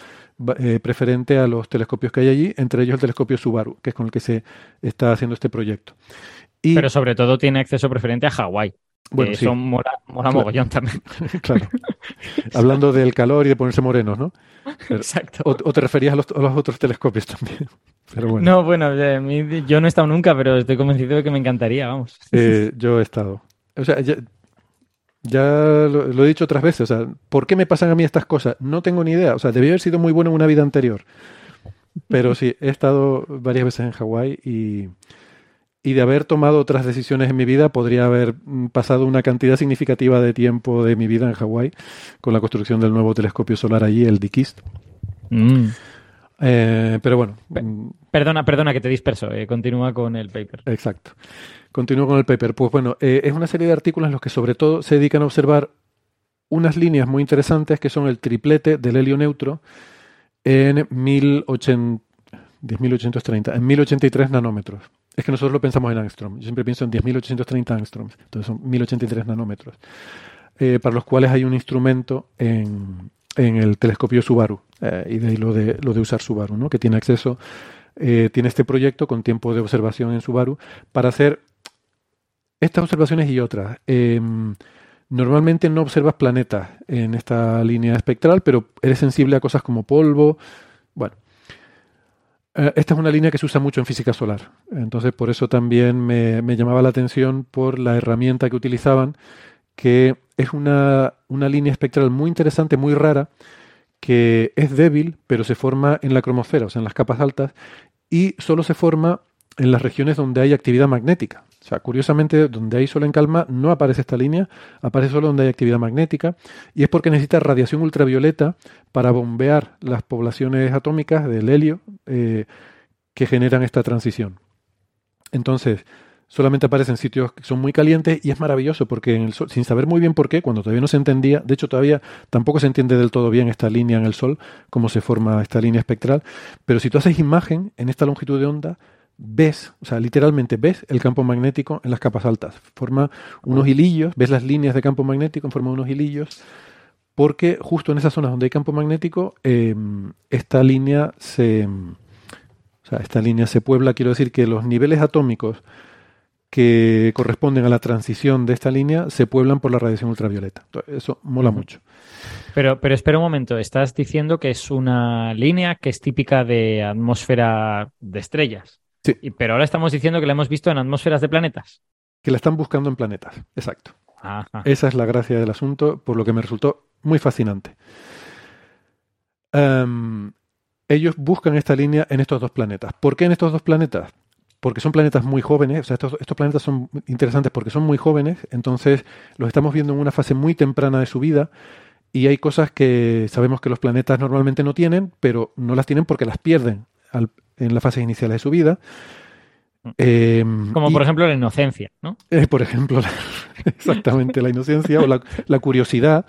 eh, preferente a los telescopios que hay allí, entre ellos el telescopio Subaru, que es con el que se está haciendo este proyecto. Pero sobre todo tiene acceso preferente a Hawái. Bueno, sí, Eso mola, mola Claro. mogollón también. claro. Hablando del calor y de ponerse morenos, ¿no? Pero- Exacto. O, o te referías a los, a los otros telescopios también. Pero bueno, No, bueno, mi- yo no he estado nunca, pero estoy convencido de que me encantaría, vamos. eh, yo he estado. O sea, ya, ya lo, lo he dicho otras veces. O sea, ¿por qué me pasan a mí estas cosas? No tengo ni idea. O sea, debí haber sido muy bueno en una vida anterior. Pero sí, he estado varias veces en Hawái y, y de haber tomado otras decisiones en mi vida, podría haber mm, pasado una cantidad significativa de tiempo de mi vida en Hawái con la construcción del nuevo telescopio solar allí, el Dikist. Mm. Eh, pero bueno, Pe- mm, Perdona, perdona que te disperso. eh, continúa con el paper. Exacto. Continúo con el paper. Pues bueno, eh, es una serie de artículos en los que sobre todo se dedican a observar unas líneas muy interesantes que son el triplete del helio neutro en 1080 10.830, en 1083 nanómetros. Es que nosotros lo pensamos en angstrom. Yo siempre pienso en 10.830 angstroms. Entonces son 1083 nanómetros. eh, para los cuales hay un instrumento en, en el telescopio Subaru. eh, y de ahí lo de, lo de usar Subaru, ¿no? que tiene acceso, eh, tiene este proyecto con tiempo de observación en Subaru para hacer estas observaciones y otras. Eh, normalmente no observas planetas en esta línea espectral, pero eres sensible a cosas como polvo. Eh, esta es una línea que se usa mucho en física solar. Entonces, por eso también me, me llamaba la atención por la herramienta que utilizaban, que es una, una línea espectral muy interesante, muy rara, que es débil, pero se forma en la cromosfera, o sea, en las capas altas, y solo se forma en las regiones donde hay actividad magnética. O sea, curiosamente, donde hay sol en calma no aparece esta línea, aparece solo donde hay actividad magnética, y es porque necesita radiación ultravioleta para bombear las poblaciones atómicas del helio eh, que generan esta transición. Entonces, solamente aparece en sitios que son muy calientes y es maravilloso porque en el sol, sin saber muy bien por qué, cuando todavía no se entendía, de hecho todavía tampoco se entiende del todo bien esta línea en el sol, cómo se forma esta línea espectral, pero si tú haces imagen en esta longitud de onda, ves, o sea, literalmente ves el campo magnético en las capas altas. Forma unos hilillos, ves las líneas de campo magnético en forma de unos hilillos, porque justo en esas zonas donde hay campo magnético, eh, esta línea se. O sea, esta línea se puebla, quiero decir que los niveles atómicos que corresponden a la transición de esta línea se pueblan por la radiación ultravioleta. eso mola mucho. Pero, pero espera un momento, estás diciendo que es una línea que es típica de atmósfera de estrellas. Sí. Y, pero ahora estamos diciendo que la hemos visto en atmósferas de planetas. Que la están buscando en planetas, exacto. Ajá. Esa es la gracia del asunto, por lo que me resultó muy fascinante. Um, ellos buscan esta línea en estos dos planetas. ¿Por qué en estos dos planetas? Porque son planetas muy jóvenes, o sea, estos, estos, planetas son interesantes porque son muy jóvenes, entonces los estamos viendo en una fase muy temprana de su vida y hay cosas que sabemos que los planetas normalmente no tienen, pero no las tienen porque las pierden al, en las fases iniciales de su vida. Eh, Como por ejemplo la inocencia, ¿no? Eh, por ejemplo, la, exactamente, la inocencia o la, la, curiosidad.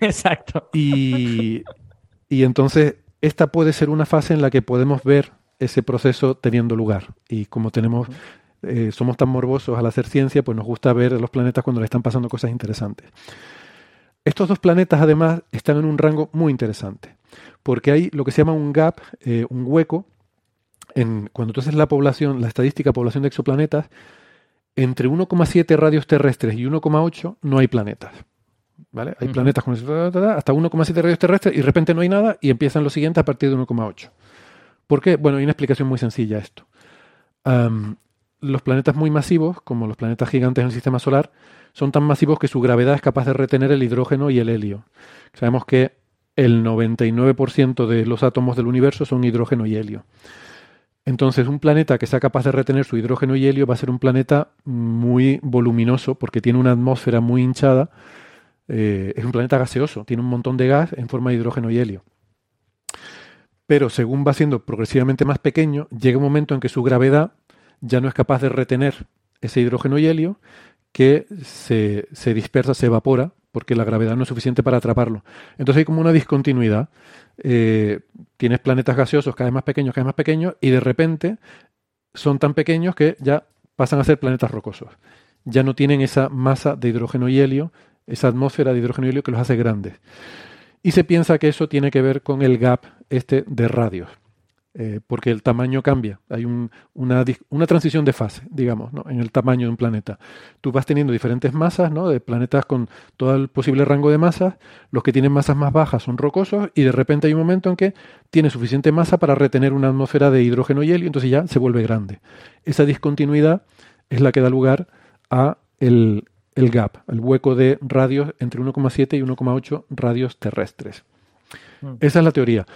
Exacto. Y, y entonces esta puede ser una fase en la que podemos ver ese proceso teniendo lugar. Y como tenemos, eh, somos tan morbosos al hacer ciencia, pues nos gusta ver los planetas cuando le están pasando cosas interesantes. Estos dos planetas, además, están en un rango muy interesante, porque hay lo que se llama un gap, eh, un hueco, en, cuando tú haces la población, la estadística población de exoplanetas, entre 1,7 radios terrestres y 1,8 no hay planetas. ¿Vale? Hay uh -huh. planetas con hasta 1,7 radios terrestres y de repente no hay nada y empiezan los siguientes a partir de 1,8. ¿Por qué? Bueno, hay una explicación muy sencilla a esto. Um, los planetas muy masivos, como los planetas gigantes en el sistema solar, son tan masivos que su gravedad es capaz de retener el hidrógeno y el helio. Sabemos que el 99% de los átomos del universo son hidrógeno y helio. Entonces, un planeta que sea capaz de retener su hidrógeno y helio va a ser un planeta muy voluminoso porque tiene una atmósfera muy hinchada. Eh, es un planeta gaseoso, tiene un montón de gas en forma de hidrógeno y helio. Pero según va siendo progresivamente más pequeño, llega un momento en que su gravedad ya no es capaz de retener ese hidrógeno y helio, que se, se dispersa, se evapora, porque la gravedad no es suficiente para atraparlo. Entonces hay como una discontinuidad. Eh, tienes planetas gaseosos cada vez más pequeños, cada vez más pequeños, y de repente son tan pequeños que ya pasan a ser planetas rocosos. Ya no tienen esa masa de hidrógeno y helio, esa atmósfera de hidrógeno y helio que los hace grandes. Y se piensa que eso tiene que ver con el gap este de radios, eh, porque el tamaño cambia. Hay un, una, una, transición de fase, digamos, ¿no? en el tamaño de un planeta. Tú vas teniendo diferentes masas, ¿no? de planetas con todo el posible rango de masas. Los que tienen masas más bajas son rocosos y de repente hay un momento en que tiene suficiente masa para retener una atmósfera de hidrógeno y helio, entonces ya se vuelve grande. Esa discontinuidad es la que da lugar a el, el gap, el hueco de radios entre 1,7 y 1,8 radios terrestres. Mm. Esa es la teoría.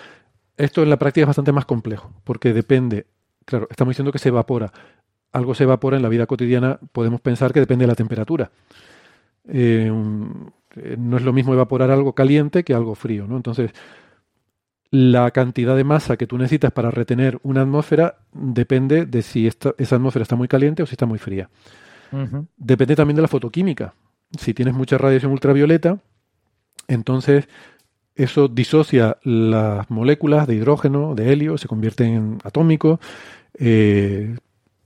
Esto en la práctica es bastante más complejo, porque depende, claro, estamos diciendo que se evapora. Algo se evapora en la vida cotidiana, podemos pensar que depende de la temperatura. Eh, un, no es lo mismo evaporar algo caliente que algo frío, ¿no? Entonces, la cantidad de masa que tú necesitas para retener una atmósfera depende de si esta, esa atmósfera está muy caliente o si está muy fría. Uh -huh. Depende también de la fotoquímica. Si tienes mucha radiación ultravioleta, entonces eso disocia las moléculas de hidrógeno, de helio, se convierten en atómicos, eh,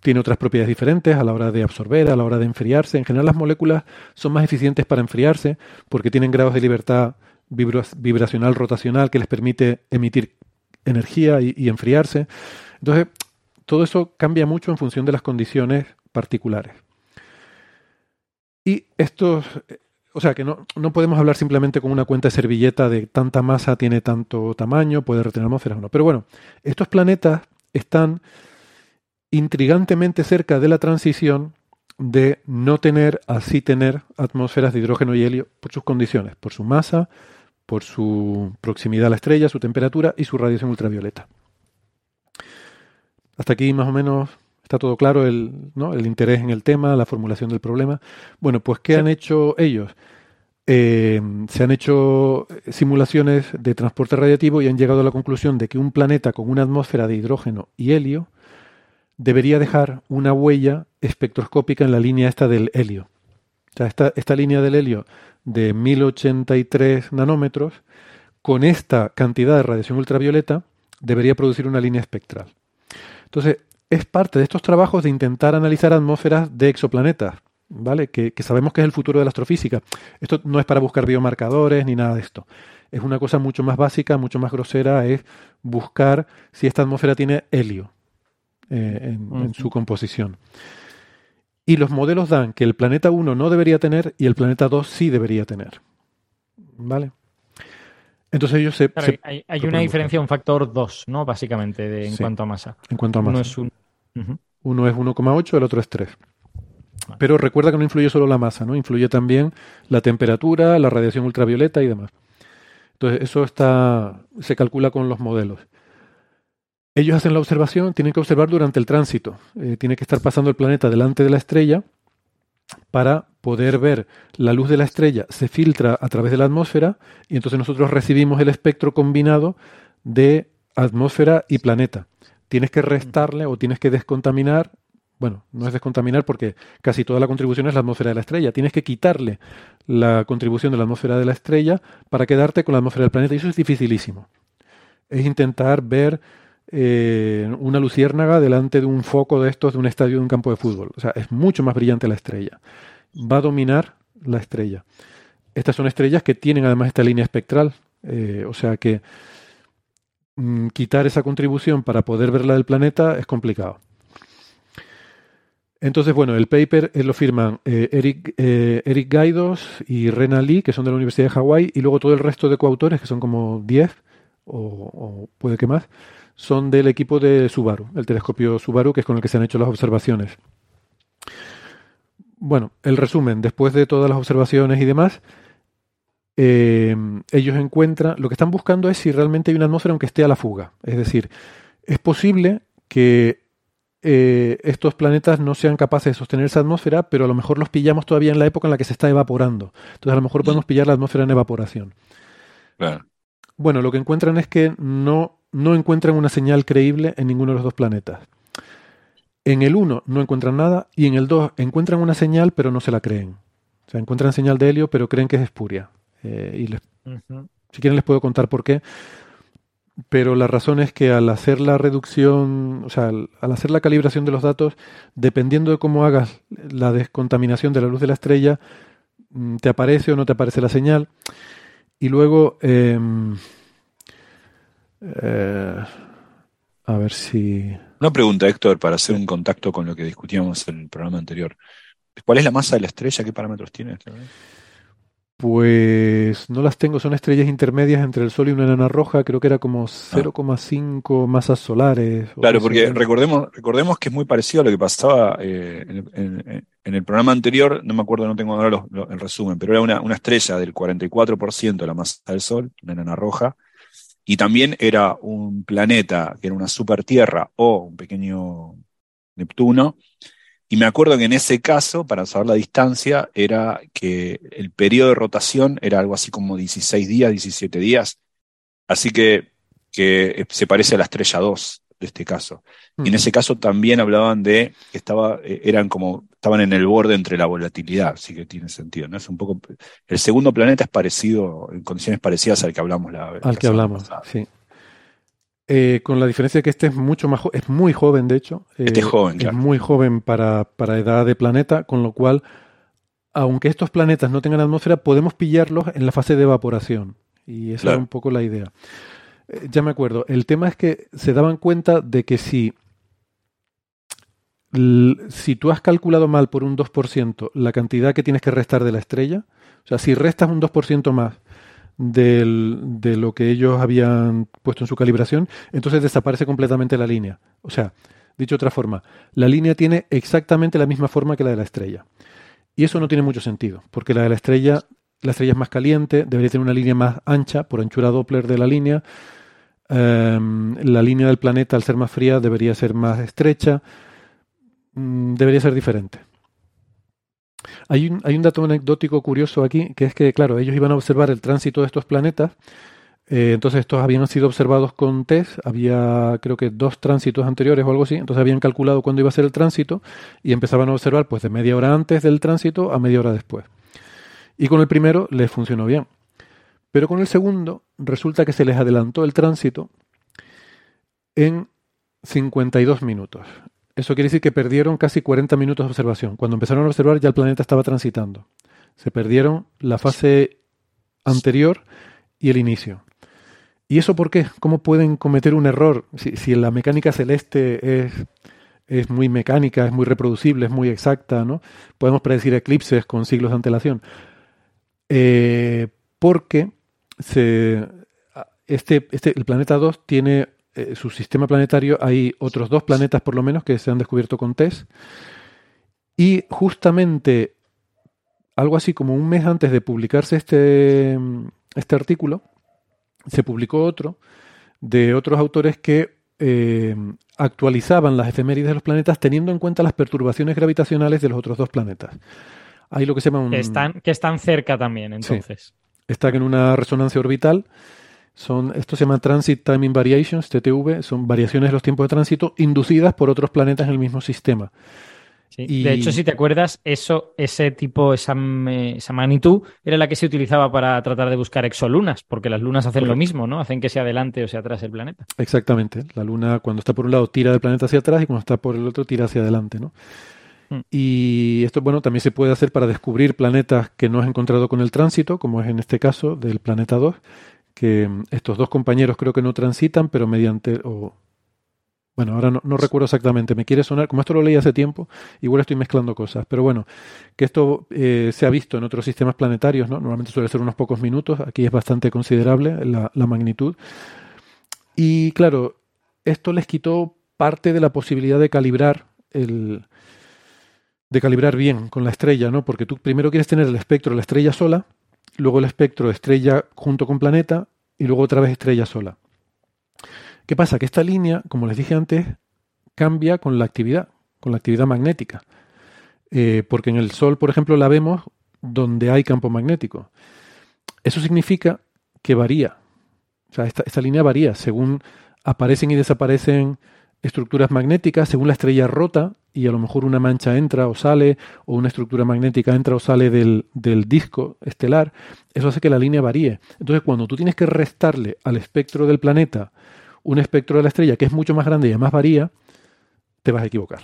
tiene otras propiedades diferentes a la hora de absorber, a la hora de enfriarse. En general las moléculas son más eficientes para enfriarse porque tienen grados de libertad vibracional rotacional que les permite emitir energía y, y enfriarse. Entonces, todo eso cambia mucho en función de las condiciones particulares. Y estos, o sea, que no, no, podemos hablar simplemente con una cuenta de servilleta de tanta masa tiene tanto tamaño, puede retener atmósferas o no. Pero bueno, estos planetas están intrigantemente cerca de la transición de no tener a sí tener atmósferas de hidrógeno y helio por sus condiciones, por su masa, por su proximidad a la estrella, su temperatura y su radiación ultravioleta. Hasta aquí más o menos Está todo claro el, ¿no? el interés en el tema, la formulación del problema. Bueno, pues ¿qué han hecho ellos? Eh, se han hecho simulaciones de transporte radiativo y han llegado a la conclusión de que un planeta con una atmósfera de hidrógeno y helio debería dejar una huella espectroscópica en la línea esta del helio. O sea, esta, esta línea del helio de 1083 nanómetros, con esta cantidad de radiación ultravioleta, debería producir una línea espectral. Entonces, es parte de estos trabajos de intentar analizar atmósferas de exoplanetas, ¿vale? Que, sabemos que es el futuro de la astrofísica. Esto no es para buscar biomarcadores ni nada de esto. Es una cosa mucho más básica, mucho más grosera, es buscar si esta atmósfera tiene helio eh, en, su composición. Y los modelos dan que el planeta 1 no debería tener y el planeta 2 sí debería tener. ¿Vale? Entonces ellos se... hay, una diferencia, un factor 2, ¿no? Básicamente, en cuanto a masa. En cuanto a masa. Uno es, un... Uno es 1,8, el otro es 3. Pero recuerda que no influye solo la masa, ¿no? Influye también la temperatura, la radiación ultravioleta y demás. Entonces, eso está, se calcula con los modelos. Ellos hacen la observación, tienen que observar durante el tránsito. Eh, tiene que estar pasando el planeta delante de la estrella para poder ver la luz de la estrella se filtra a través de la atmósfera y entonces nosotros recibimos el espectro combinado de atmósfera y planeta. Tienes que restarle o tienes que descontaminar bueno, no es descontaminar porque casi toda la contribución es la atmósfera de la estrella. Tienes que quitarle la contribución de la atmósfera de la estrella para quedarte con la atmósfera del planeta. Y eso es dificilísimo. Es intentar ver eh, una luciérnaga delante de un foco de estos de un estadio de un campo de fútbol. O sea, es mucho más brillante la estrella. Va a dominar la estrella. Estas son estrellas que tienen además esta línea espectral. Eh, o sea que mm, quitar esa contribución para poder ver la del planeta es complicado. Entonces, bueno, el paper eh, lo firman Eric, Eric Gaidos y Rena Lee, que son de la Universidad de Hawái, y luego todo el resto de coautores, que son como 10 o, puede que más, son del equipo de Subaru, el telescopio Subaru, que es con el que se han hecho las observaciones. Bueno, el resumen, después de todas las observaciones y demás, ellos encuentran, lo que están buscando es si realmente hay una atmósfera aunque esté a la fuga. Es decir, es posible que eh, estos planetas no sean capaces de sostener esa atmósfera, pero a lo mejor los pillamos todavía en la época en la que se está evaporando. Entonces a lo mejor podemos pillar la atmósfera en evaporación. Bueno, lo que encuentran es que no, no encuentran una señal creíble en ninguno de los dos planetas. En el 1 no encuentran nada y en el 2 encuentran una señal pero no se la creen. O sea, encuentran señal de helio pero creen que es espuria. Eh, y Si quieren les puedo contar por qué pero la razón es que al hacer la reducción, o sea, al, hacer la calibración de los datos, dependiendo de cómo hagas la descontaminación de la luz de la estrella, mm, te aparece o no te aparece la señal. Y luego, em, eh, a ver si... Una pregunta, Héctor, para hacer un contacto con lo que discutíamos en el programa anterior. ¿Cuál es la masa de la estrella? ¿Qué parámetros tiene? Pues no las tengo, son estrellas intermedias entre el Sol y una enana roja, creo que era como 0,5 masas solares. Claro, porque recordemos, recordemos que es muy parecido a lo que pasaba eh, en, el programa anterior, no me acuerdo, no tengo ahora el resumen, pero era una, una, estrella del 44% de la masa del Sol, una enana roja, y también era un planeta que era una super Tierra o un pequeño Neptuno, y me acuerdo que en ese caso, para saber la distancia, era que el periodo de rotación era algo así como 16 días, 17 días. Así que, que se parece a la estrella 2 de este caso. Y en ese caso también hablaban de que estaba, eh, eran como, estaban en el borde entre la volatilidad, así que tiene sentido, ¿no? Es un poco. El segundo planeta es parecido, en condiciones parecidas al que hablamos la vez. Al que hablamos, sí. Eh, con la diferencia de que este es mucho más es muy joven, de hecho. este es joven, Es muy joven para, para edad de planeta, con lo cual, aunque estos planetas no tengan atmósfera, podemos pillarlos en la fase de evaporación. Y esa es un poco la idea. Eh, ya me acuerdo. El tema es que se daban cuenta de que si, si tú has calculado mal por un 2% la cantidad que tienes que restar de la estrella, o sea, si restas un 2% más de lo que ellos habían puesto en su calibración, entonces desaparece completamente la línea. O sea, dicho de otra forma, la línea tiene exactamente la misma forma que la de la estrella. Y eso no tiene mucho sentido, porque la de la estrella, la estrella es más caliente, debería tener una línea más ancha por anchura Doppler de la línea. Em, la línea del planeta, al ser más fría, debería ser más estrecha. mm, debería ser diferente. Hay un, dato anecdótico curioso aquí, que es que, claro, ellos iban a observar el tránsito de estos planetas eh, entonces estos habían sido observados con test, había creo que dos tránsitos anteriores o algo así, entonces habían calculado cuándo iba a ser el tránsito y empezaban a observar pues de media hora antes del tránsito a media hora después. Y con el primero les funcionó bien. Pero con el segundo resulta que se les adelantó el tránsito en 52 minutos. Eso quiere decir que perdieron casi 40 minutos de observación. Cuando empezaron a observar ya el planeta estaba transitando. Se perdieron la fase anterior y el inicio. ¿Y eso por qué? ¿Cómo pueden cometer un error si, si la mecánica celeste es, es, muy mecánica, es muy reproducible, es muy exacta, ¿no? Podemos predecir eclipses con siglos de antelación. Eh, porque este, este, el planeta 2 tiene eh, su sistema planetario, hay otros dos planetas por lo menos que se han descubierto con TESS. Y justamente algo así como un mes antes de publicarse este, este artículo, se publicó otro de otros autores que eh, actualizaban las efemérides de los planetas teniendo en cuenta las perturbaciones gravitacionales de los otros dos planetas. Hay lo que se llama un... Que están, que están cerca también, entonces. están en una resonancia orbital. Son, esto se llama Transit Timing Variations, TTV, son variaciones de los tiempos de tránsito inducidas por otros planetas en el mismo sistema. De hecho, si te acuerdas, eso, ese tipo, esa, esa, magnitud era la que se utilizaba para tratar de buscar exolunas, porque las lunas hacen lo mismo, ¿no? Hacen que sea adelante o sea atrás el planeta. Exactamente. La luna, cuando está por un lado, tira del planeta hacia atrás y cuando está por el otro, tira hacia adelante, ¿no? Mm. Y esto, bueno, también se puede hacer para descubrir planetas que no has encontrado con el tránsito, como es en este caso del planeta 2, que estos dos compañeros creo que no transitan, pero mediante, o bueno, ahora no, recuerdo exactamente, me quiere sonar, como esto lo leí hace tiempo, igual estoy mezclando cosas, pero bueno, que esto eh, se ha visto en otros sistemas planetarios, ¿no? Normalmente suele ser unos pocos minutos, aquí es bastante considerable la magnitud. Y claro, esto les quitó parte de la posibilidad de calibrar el, de calibrar bien con la estrella, ¿no? Porque tú primero quieres tener el espectro de la estrella sola, luego el espectro de estrella junto con planeta y luego otra vez estrella sola. ¿Qué pasa? Que esta línea, como les dije antes, cambia con la actividad, con la actividad magnética. Eh, porque en el Sol, por ejemplo, la vemos donde hay campo magnético. Eso significa que varía. O sea, esta, esta línea varía según aparecen y desaparecen estructuras magnéticas, según la estrella rota y a lo mejor una mancha entra o sale, o una estructura magnética entra o sale del, del, disco estelar, eso hace que la línea varíe. Entonces, cuando tú tienes que restarle al espectro del planeta un espectro de la estrella que es mucho más grande y además varía, te vas a equivocar.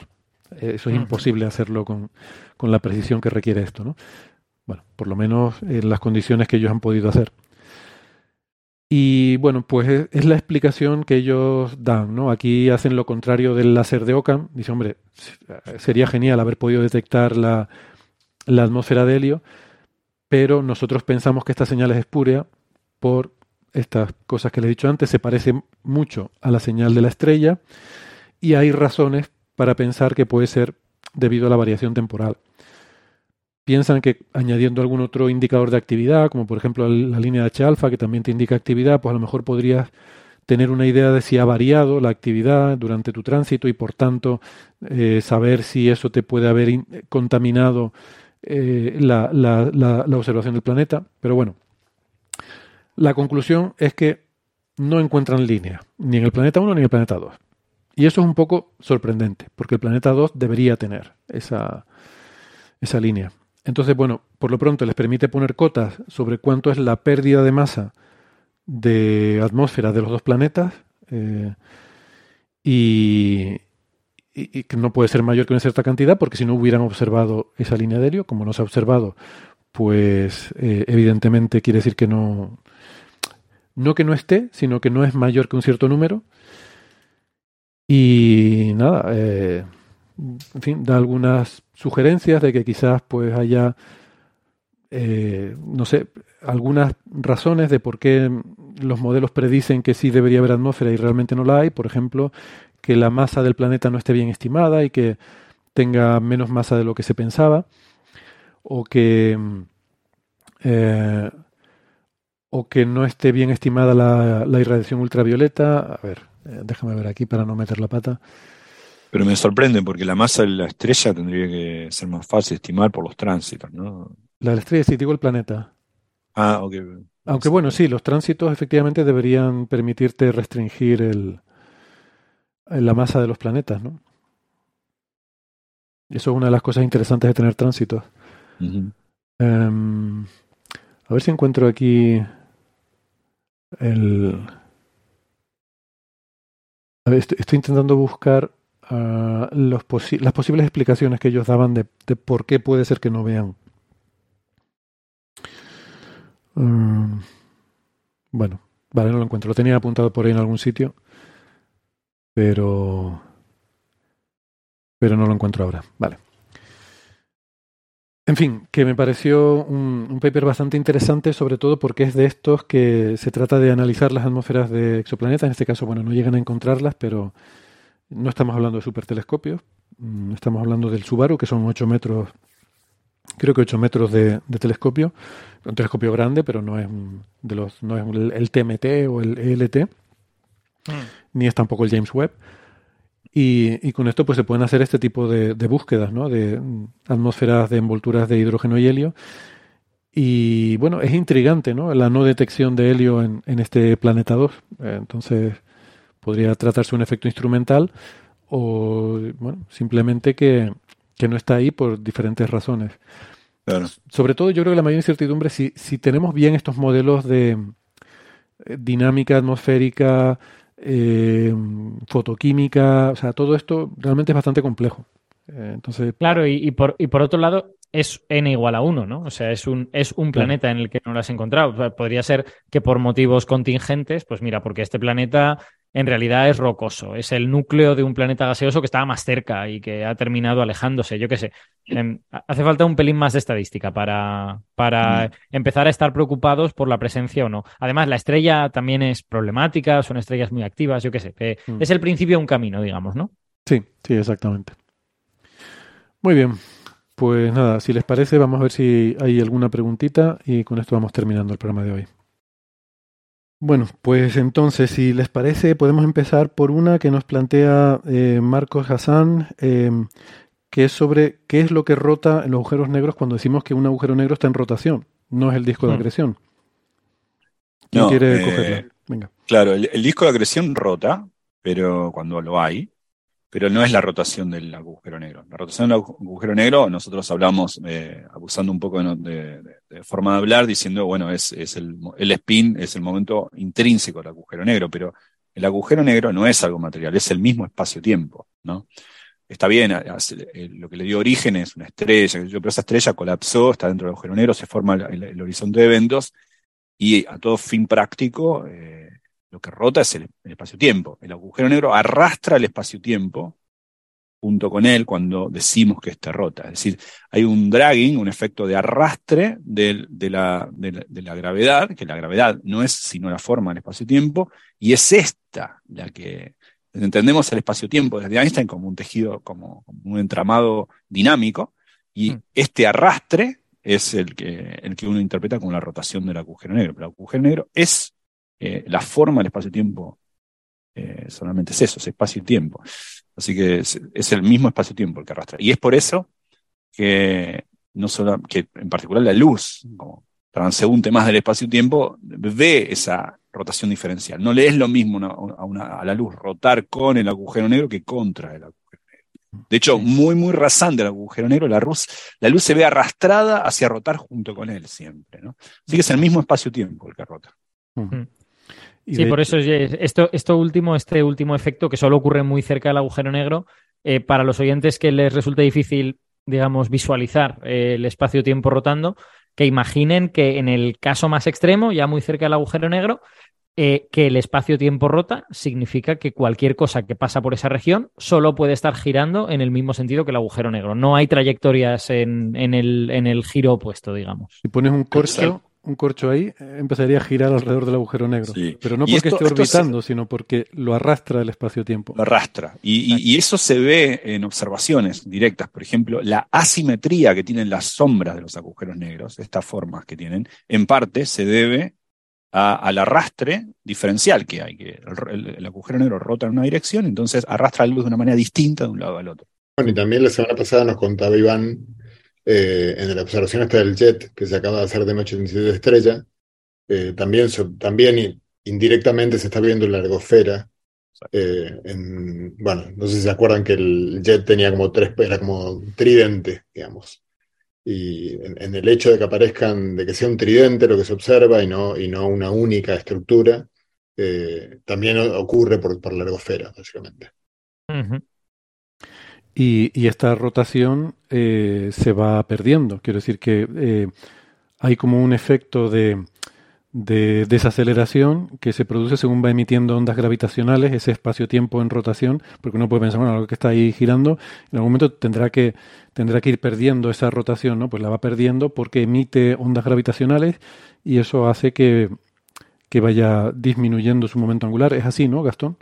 Eso es imposible hacerlo con, la precisión que requiere esto, ¿no? Bueno, por lo menos en las condiciones que ellos han podido hacer. Y bueno, pues es, la explicación que ellos dan, ¿no? Aquí hacen lo contrario del láser de Ockham. Dice, hombre, sería genial haber podido detectar la, la atmósfera de helio, pero nosotros pensamos que esta señal es espúrea por estas cosas que le he dicho antes, se parece mucho a la señal de la estrella y hay razones para pensar que puede ser debido a la variación temporal. Piensan que añadiendo algún otro indicador de actividad, como por ejemplo la línea de H-alfa, que también te indica actividad, pues a lo mejor podrías tener una idea de si ha variado la actividad durante tu tránsito y por tanto eh, saber si eso te puede haber contaminado eh, la, la observación del planeta. Pero bueno, la conclusión es que no encuentran línea, ni en el planeta 1 ni en el planeta 2. Y eso es un poco sorprendente, porque el planeta 2 debería tener esa, esa línea. Entonces, bueno, por lo pronto les permite poner cotas sobre cuánto es la pérdida de masa de atmósfera de los dos planetas eh, y, que no puede ser mayor que una cierta cantidad porque si no hubieran observado esa línea de helio, como no se ha observado, pues eh, evidentemente quiere decir que no, no que no esté, sino que no es mayor que un cierto número. Y nada, eh, en fin, da algunas sugerencias de que quizás pues haya, eh, no sé, algunas razones de por qué los modelos predicen que sí debería haber atmósfera y realmente no la hay. Por ejemplo, que la masa del planeta no esté bien estimada y que tenga menos masa de lo que se pensaba. O que eh, o que no esté bien estimada la, irradiación ultravioleta. A ver, eh, déjame ver aquí para no meter la pata. Pero me sorprende porque la masa de la estrella tendría que ser más fácil de estimar por los tránsitos, ¿no? La de la estrella, sí, digo el planeta. Ah, ok. Aunque bueno, sí, los tránsitos efectivamente deberían permitirte restringir el, la masa de los planetas, ¿no? Eso es una de las cosas interesantes de tener tránsitos. Em, a ver si encuentro aquí el... A ver, estoy, estoy intentando buscar ah, las posibles explicaciones que ellos daban de, por qué puede ser que no vean. Mm, bueno, vale, no lo encuentro. Lo tenía apuntado por ahí en algún sitio, pero pero no lo encuentro ahora. Vale. En fin, que me pareció un, un paper bastante interesante, sobre todo porque es de estos que se trata de analizar las atmósferas de exoplanetas. En este caso, bueno, no llegan a encontrarlas, pero no estamos hablando de supertelescopios. Mm, Estamos hablando del Subaru, que son 8 metros, creo que 8 metros de, de telescopio. Un telescopio grande, pero no es un- de los, no es el, el TMT o el ELT, ni es tampoco el James Webb. Y, y con esto pues se pueden hacer este tipo de, de búsquedas, ¿no? De mm, atmósferas de envolturas de hidrógeno y helio. Y bueno, es intrigante, ¿no? La no detección de helio en, en este planeta 2. Eh, entonces, podría tratarse de un efecto instrumental o, bueno, simplemente que, que no está ahí por diferentes razones. Claro. Sobre todo, yo creo que la mayor incertidumbre si, si tenemos bien estos modelos de eh, dinámica atmosférica, eh, fotoquímica, o sea, todo esto realmente es bastante complejo. Eh, entonces, Claro, y, y por, y por otro lado, es n igual a 1, ¿no? O sea, es un, es un Claro. planeta en el que no lo has encontrado. O sea, podría ser que por motivos contingentes, pues mira, porque este planeta en realidad es rocoso, es el núcleo de un planeta gaseoso que estaba más cerca y que ha terminado alejándose, yo qué sé. Em, hace falta un pelín más de estadística para, para empezar a estar preocupados por la presencia o no. Además, la estrella también es problemática, son estrellas muy activas, yo qué sé. Mm. Es el principio de un camino, digamos, ¿no? sí, sí, exactamente. Muy bien. Pues nada, si les parece, vamos a ver si hay alguna preguntita y con esto vamos terminando el programa de hoy. Bueno, pues entonces, si les parece, podemos empezar por una que nos plantea eh, Marcos Hassan, eh, que es sobre qué es lo que rota en los agujeros negros cuando decimos que un agujero negro está en rotación, no es el disco de Hmm. acreción. ¿Quién No, quiere eh, cogerla? Venga. Claro, el, el disco de acreción rota, pero cuando lo hay, pero no es la rotación del agujero negro. La rotación del agu- agujero negro, nosotros hablamos, eh, abusando un poco de forma de hablar, diciendo, bueno, es, es el, el spin, es el momento intrínseco del agujero negro, pero el agujero negro no es algo material, es el mismo espacio-tiempo, ¿no? Está bien, eh, lo que le dio origen es una estrella, pero esa estrella colapsó, está dentro del agujero negro, se forma el, horizonte de eventos, y a todo fin práctico, eh, lo que rota es el espacio-tiempo. El agujero negro arrastra el espacio-tiempo junto con él cuando decimos que éste rota. Es decir, hay un dragging, un efecto de arrastre de, la, de la- de la gravedad, que la gravedad no es sino la forma del espacio-tiempo, y es esta la que entendemos el espacio-tiempo desde Einstein como un tejido, como, como un entramado dinámico, y Mm. este arrastre es el que, el que uno interpreta como la rotación del agujero negro. Pero el agujero negro es eh, la forma del espacio-tiempo, eh, solamente es eso, es espacio y tiempo. Así que es, es el mismo espacio-tiempo el que arrastra. Y es por eso que no solo, que en particular la luz, como transeúnte más del espacio-tiempo, ve esa rotación diferencial. No le es lo mismo una- a, una- a la luz rotar con el agujero negro que contra el agujero negro. De hecho, muy, muy rasante el agujero negro, la luz, la luz se ve arrastrada hacia rotar junto con él siempre. ¿no? Así que es el mismo espacio-tiempo el que rota. Y Sí, de por hecho- eso es- esto, esto último, este último efecto que solo ocurre muy cerca del agujero negro, eh, para los oyentes que les resulte difícil, digamos, visualizar eh, el espacio-tiempo rotando, que imaginen que en el caso más extremo, ya muy cerca del agujero negro, eh, que el espacio-tiempo rota significa que cualquier cosa que pasa por esa región solo puede estar girando en el mismo sentido que el agujero negro. No hay trayectorias en, en el, en el giro opuesto, digamos. Si pones un corcho, Exacto. Un corcho ahí, eh, empezaría a girar alrededor del agujero negro. Sí. Pero no Y porque esto- esté esto se- orbitando, sino porque lo arrastra el espacio-tiempo. Lo arrastra. Y, y- y eso se ve en observaciones directas. Por ejemplo, la asimetría que tienen las sombras de los agujeros negros, estas formas que tienen, en parte se debe al arrastre diferencial que hay, que el, agujero negro rota en una dirección, entonces arrastra la luz de una manera distinta de un lado al otro. Bueno, y también la semana pasada nos contaba Iván eh, en la observación esta del JET, que se acaba de hacer de M87 de estrella, eh, también, también indirectamente se está viendo la ergosfera. Eh, bueno, no sé si se acuerdan que el JET tenía como tres, era como tridente, digamos y en, el hecho de que aparezcan, de que sea un tridente lo que se observa y no, y no una única estructura, eh, también ocurre por, por la ergosfera, básicamente. Y, esta rotación eh, se va perdiendo. Quiero decir que eh, hay como un efecto de, de desaceleración que se produce según va emitiendo ondas gravitacionales, ese espacio-tiempo en rotación, porque uno puede pensar, bueno, algo que está ahí girando, en algún momento tendrá que, tendrá que ir perdiendo esa rotación, ¿no? Pues la va perdiendo porque emite ondas gravitacionales y eso hace que, que vaya disminuyendo su momento angular. Es así, ¿no, Gastón?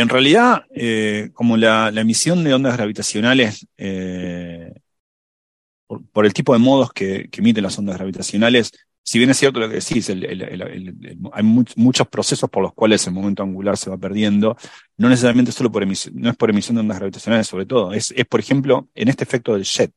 En realidad, eh, como la, emisión de ondas gravitacionales, eh, por, el tipo de modos que, que emiten las ondas gravitacionales, si bien es cierto lo que decís, hay muchos procesos por los cuales el momento angular se va perdiendo, no necesariamente solo por emisión, no es por emisión de ondas gravitacionales sobre todo, es, por ejemplo, en este efecto del jet.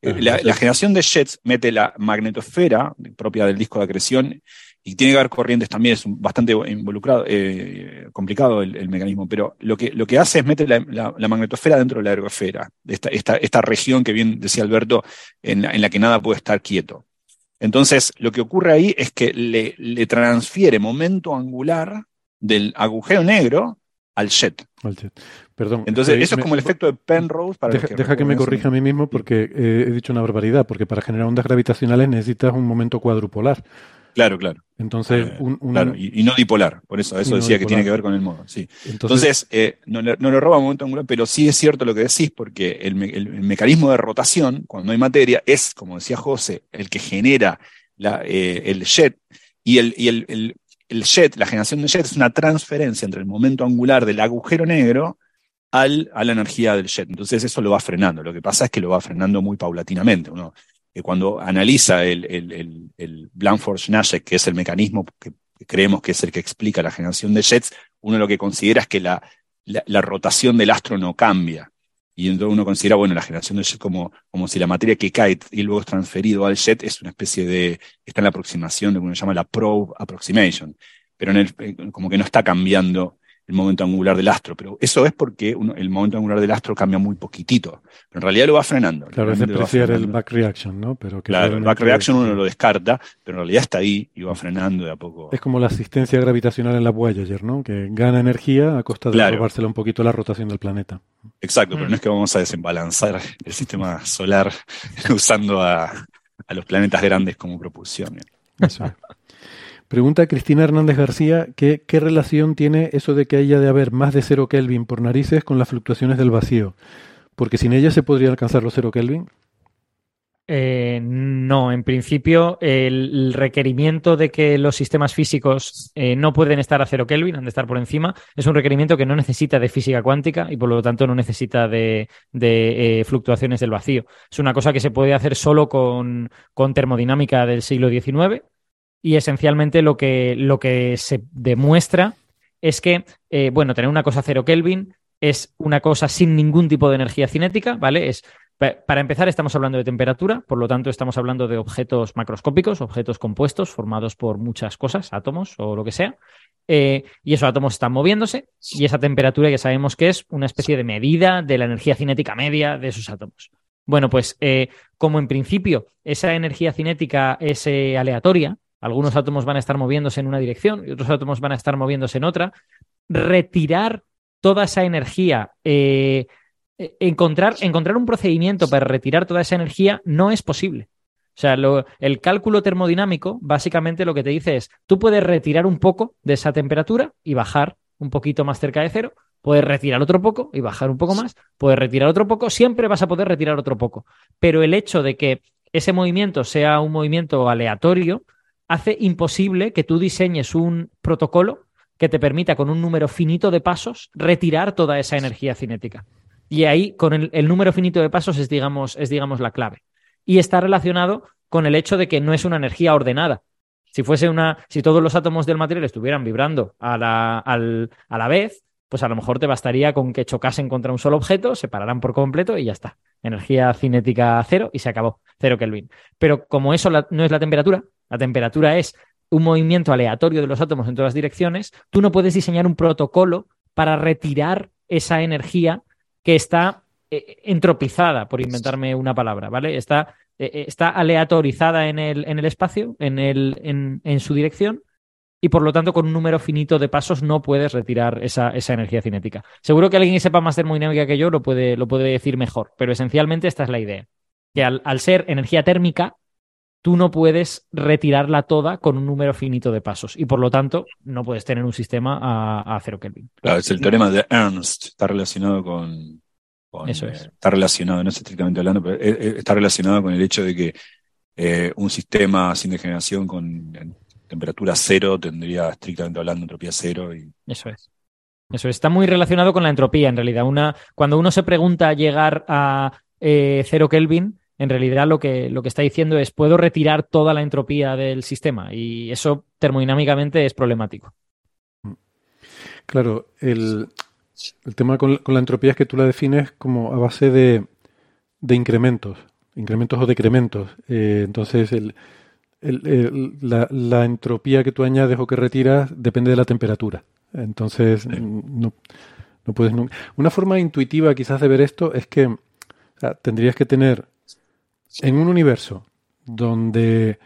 Eh, la, generación de jets mete la magnetosfera propia del disco de acreción y tiene que haber corrientes también, es bastante involucrado, eh, complicado el, mecanismo, pero lo que, lo que hace es meter la, magnetosfera dentro de la ergosfera, esta, esta, esta región que bien decía Alberto, en la que nada puede estar quieto. Entonces, lo que ocurre ahí es que le, transfiere momento angular del agujero negro al jet. Perdón. Entonces, eso es como el efecto de Penrose. Para deja que, deja que me corrija a mí mismo porque he dicho una barbaridad, porque para generar ondas gravitacionales necesitas un momento cuadrupolar. Claro, claro. Entonces, eh, y, no dipolar, por eso, eso decía que tiene que ver con el modo. Sí. Entonces, eh, no, le, roba momento angular, pero sí es cierto lo que decís, porque el, mecanismo de rotación, cuando hay materia, es, como decía José, el que genera eh, el jet, y, el, y el, jet, la generación de jet, es una transferencia entre el momento angular del agujero negro al, a la energía del jet. Entonces, eso lo va frenando. Lo que pasa es que lo va frenando muy paulatinamente. Uno cuando analiza el, el, el, Blanford-Nashek, que es el mecanismo que creemos que es el que explica la generación de jets, uno lo que considera es que la, la, rotación del astro no cambia. Y entonces uno considera, bueno, la generación de jet como, como si la materia que cae y luego es transferido al jet es una especie de, está en la aproximación de lo que uno llama la probe approximation, pero en el, eh, como que no está cambiando el momento angular del astro, pero eso es porque el momento angular del astro cambia muy poquitito, pero en realidad lo va frenando. Claro, es despreciar el back reaction, ¿no? Pero claro, el back reaction uno lo descarta, pero en realidad está ahí y va frenando de a poco. Es como la asistencia gravitacional en la Voyager, ¿no? Que gana energía a costa de robársela un poquito la rotación del planeta. Exacto, pero no es que vamos a desembalanzar el sistema solar usando a, a los planetas grandes como propulsión. Eso es. Pregunta Cristina Hernández García qué relación tiene eso de que haya de haber más de cero Kelvin por narices con las fluctuaciones del vacío. Porque sin ellas se podría alcanzar los cero Kelvin. Eh, no, en principio el requerimiento de que los sistemas físicos eh, no pueden estar a cero Kelvin, han de estar por encima, es un requerimiento que no necesita de física cuántica y por lo tanto no necesita de, eh, fluctuaciones del vacío. Es una cosa que se puede hacer solo con, con termodinámica del siglo XIX y esencialmente lo que, lo que se demuestra es que, eh, bueno, tener una cosa cero Kelvin es una cosa sin ningún tipo de energía cinética, ¿vale? Es, para empezar, estamos hablando de temperatura, por lo tanto, estamos hablando de objetos macroscópicos, objetos compuestos formados por muchas cosas, átomos o lo que sea. Eh, y esos átomos están moviéndose, y esa temperatura ya sabemos que es una especie de medida de la energía cinética media de esos átomos. Bueno, pues eh, como en principio esa energía cinética es aleatoria, algunos átomos van a estar moviéndose en una dirección y otros átomos van a estar moviéndose en otra. Retirar toda esa energía, eh, encontrar, encontrar un procedimiento para retirar toda esa energía no es posible. O sea, el cálculo termodinámico básicamente lo que te dice es, tú puedes retirar un poco de esa temperatura y bajar un poquito más cerca de cero, puedes retirar otro poco y bajar un poco más, puedes retirar otro poco, siempre vas a poder retirar otro poco. Pero el hecho de que ese movimiento sea un movimiento aleatorio, hace imposible que tú diseñes un protocolo que te permita con un número finito de pasos retirar toda esa energía cinética. Y ahí, con el, número finito de pasos, es digamos, es, digamos, la clave. Y está relacionado con el hecho de que no es una energía ordenada. Si fuese una, si todos los átomos del material estuvieran vibrando a la, a la vez, pues a lo mejor te bastaría con que chocasen contra un solo objeto, se pararán por completo y ya está. Energía cinética cero y se acabó, cero Kelvin. Pero como eso no es la temperatura, la temperatura es un movimiento aleatorio de los átomos en todas las direcciones, tú no puedes diseñar un protocolo para retirar esa energía que está eh, entropizada, por inventarme una palabra, ¿vale? Está, eh, está aleatorizada en el, en el espacio, en, el, en, en su dirección, y por lo tanto con un número finito de pasos no puedes retirar esa, esa energía cinética. Seguro que alguien que sepa más termodinámica que yo lo puede, lo puede decir mejor, pero esencialmente esta es la idea. Que al, ser energía térmica, tú no puedes retirarla toda con un número finito de pasos y por lo tanto no puedes tener un sistema a, a cero Kelvin. Claro, es el teorema de Ernst, está relacionado con... Eso es. Eh, está relacionado, no es estrictamente hablando, pero eh, eh, está relacionado con el hecho de que eh, un sistema sin degeneración con temperatura cero tendría estrictamente hablando entropía cero. Y... Eso es. Eso está muy relacionado con la entropía, en realidad. Una, cuando uno se pregunta llegar a eh, cero Kelvin, en realidad lo que, lo que está diciendo es puedo retirar toda la entropía del sistema y eso termodinámicamente es problemático. Claro, el, el tema con, con, la entropía es que tú la defines como a base de, de incrementos, incrementos o decrementos. Eh, entonces, el, el, la, la, entropía que tú añades o que retiras depende de la temperatura. Entonces, no, no, puedes. No. Una forma intuitiva quizás de ver esto es que o sea, tendrías que tener en un universo donde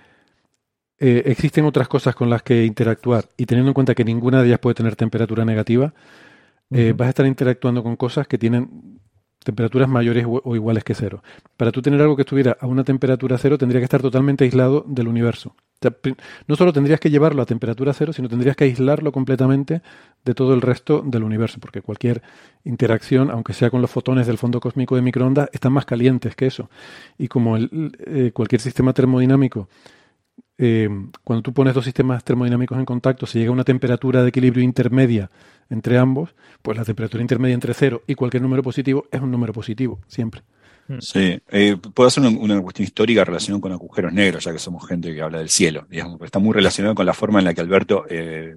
eh, existen otras cosas con las que interactuar y teniendo en cuenta que ninguna de ellas puede tener temperatura negativa, eh, uh -huh. vas a estar interactuando con cosas que tienen temperaturas mayores o iguales que cero. Para tú tener algo que estuviera a una temperatura cero, tendría que estar totalmente aislado del universo. No solo tendrías que llevarlo a temperatura cero, sino tendrías que aislarlo completamente de todo el resto del universo, porque cualquier interacción, aunque sea con los fotones del fondo cósmico de microondas, están más calientes que eso. Y como el, eh, cualquier sistema termodinámico eh, cuando tú pones dos sistemas termodinámicos en contacto, se llega a una temperatura de equilibrio intermedia entre ambos, pues la temperatura intermedia entre cero y cualquier número positivo es un número positivo, siempre. Sí, eh, puedo hacer una, cuestión histórica relacionada con agujeros negros, ya que somos gente que habla del cielo, digamos, está muy relacionado con la forma en la que Alberto eh,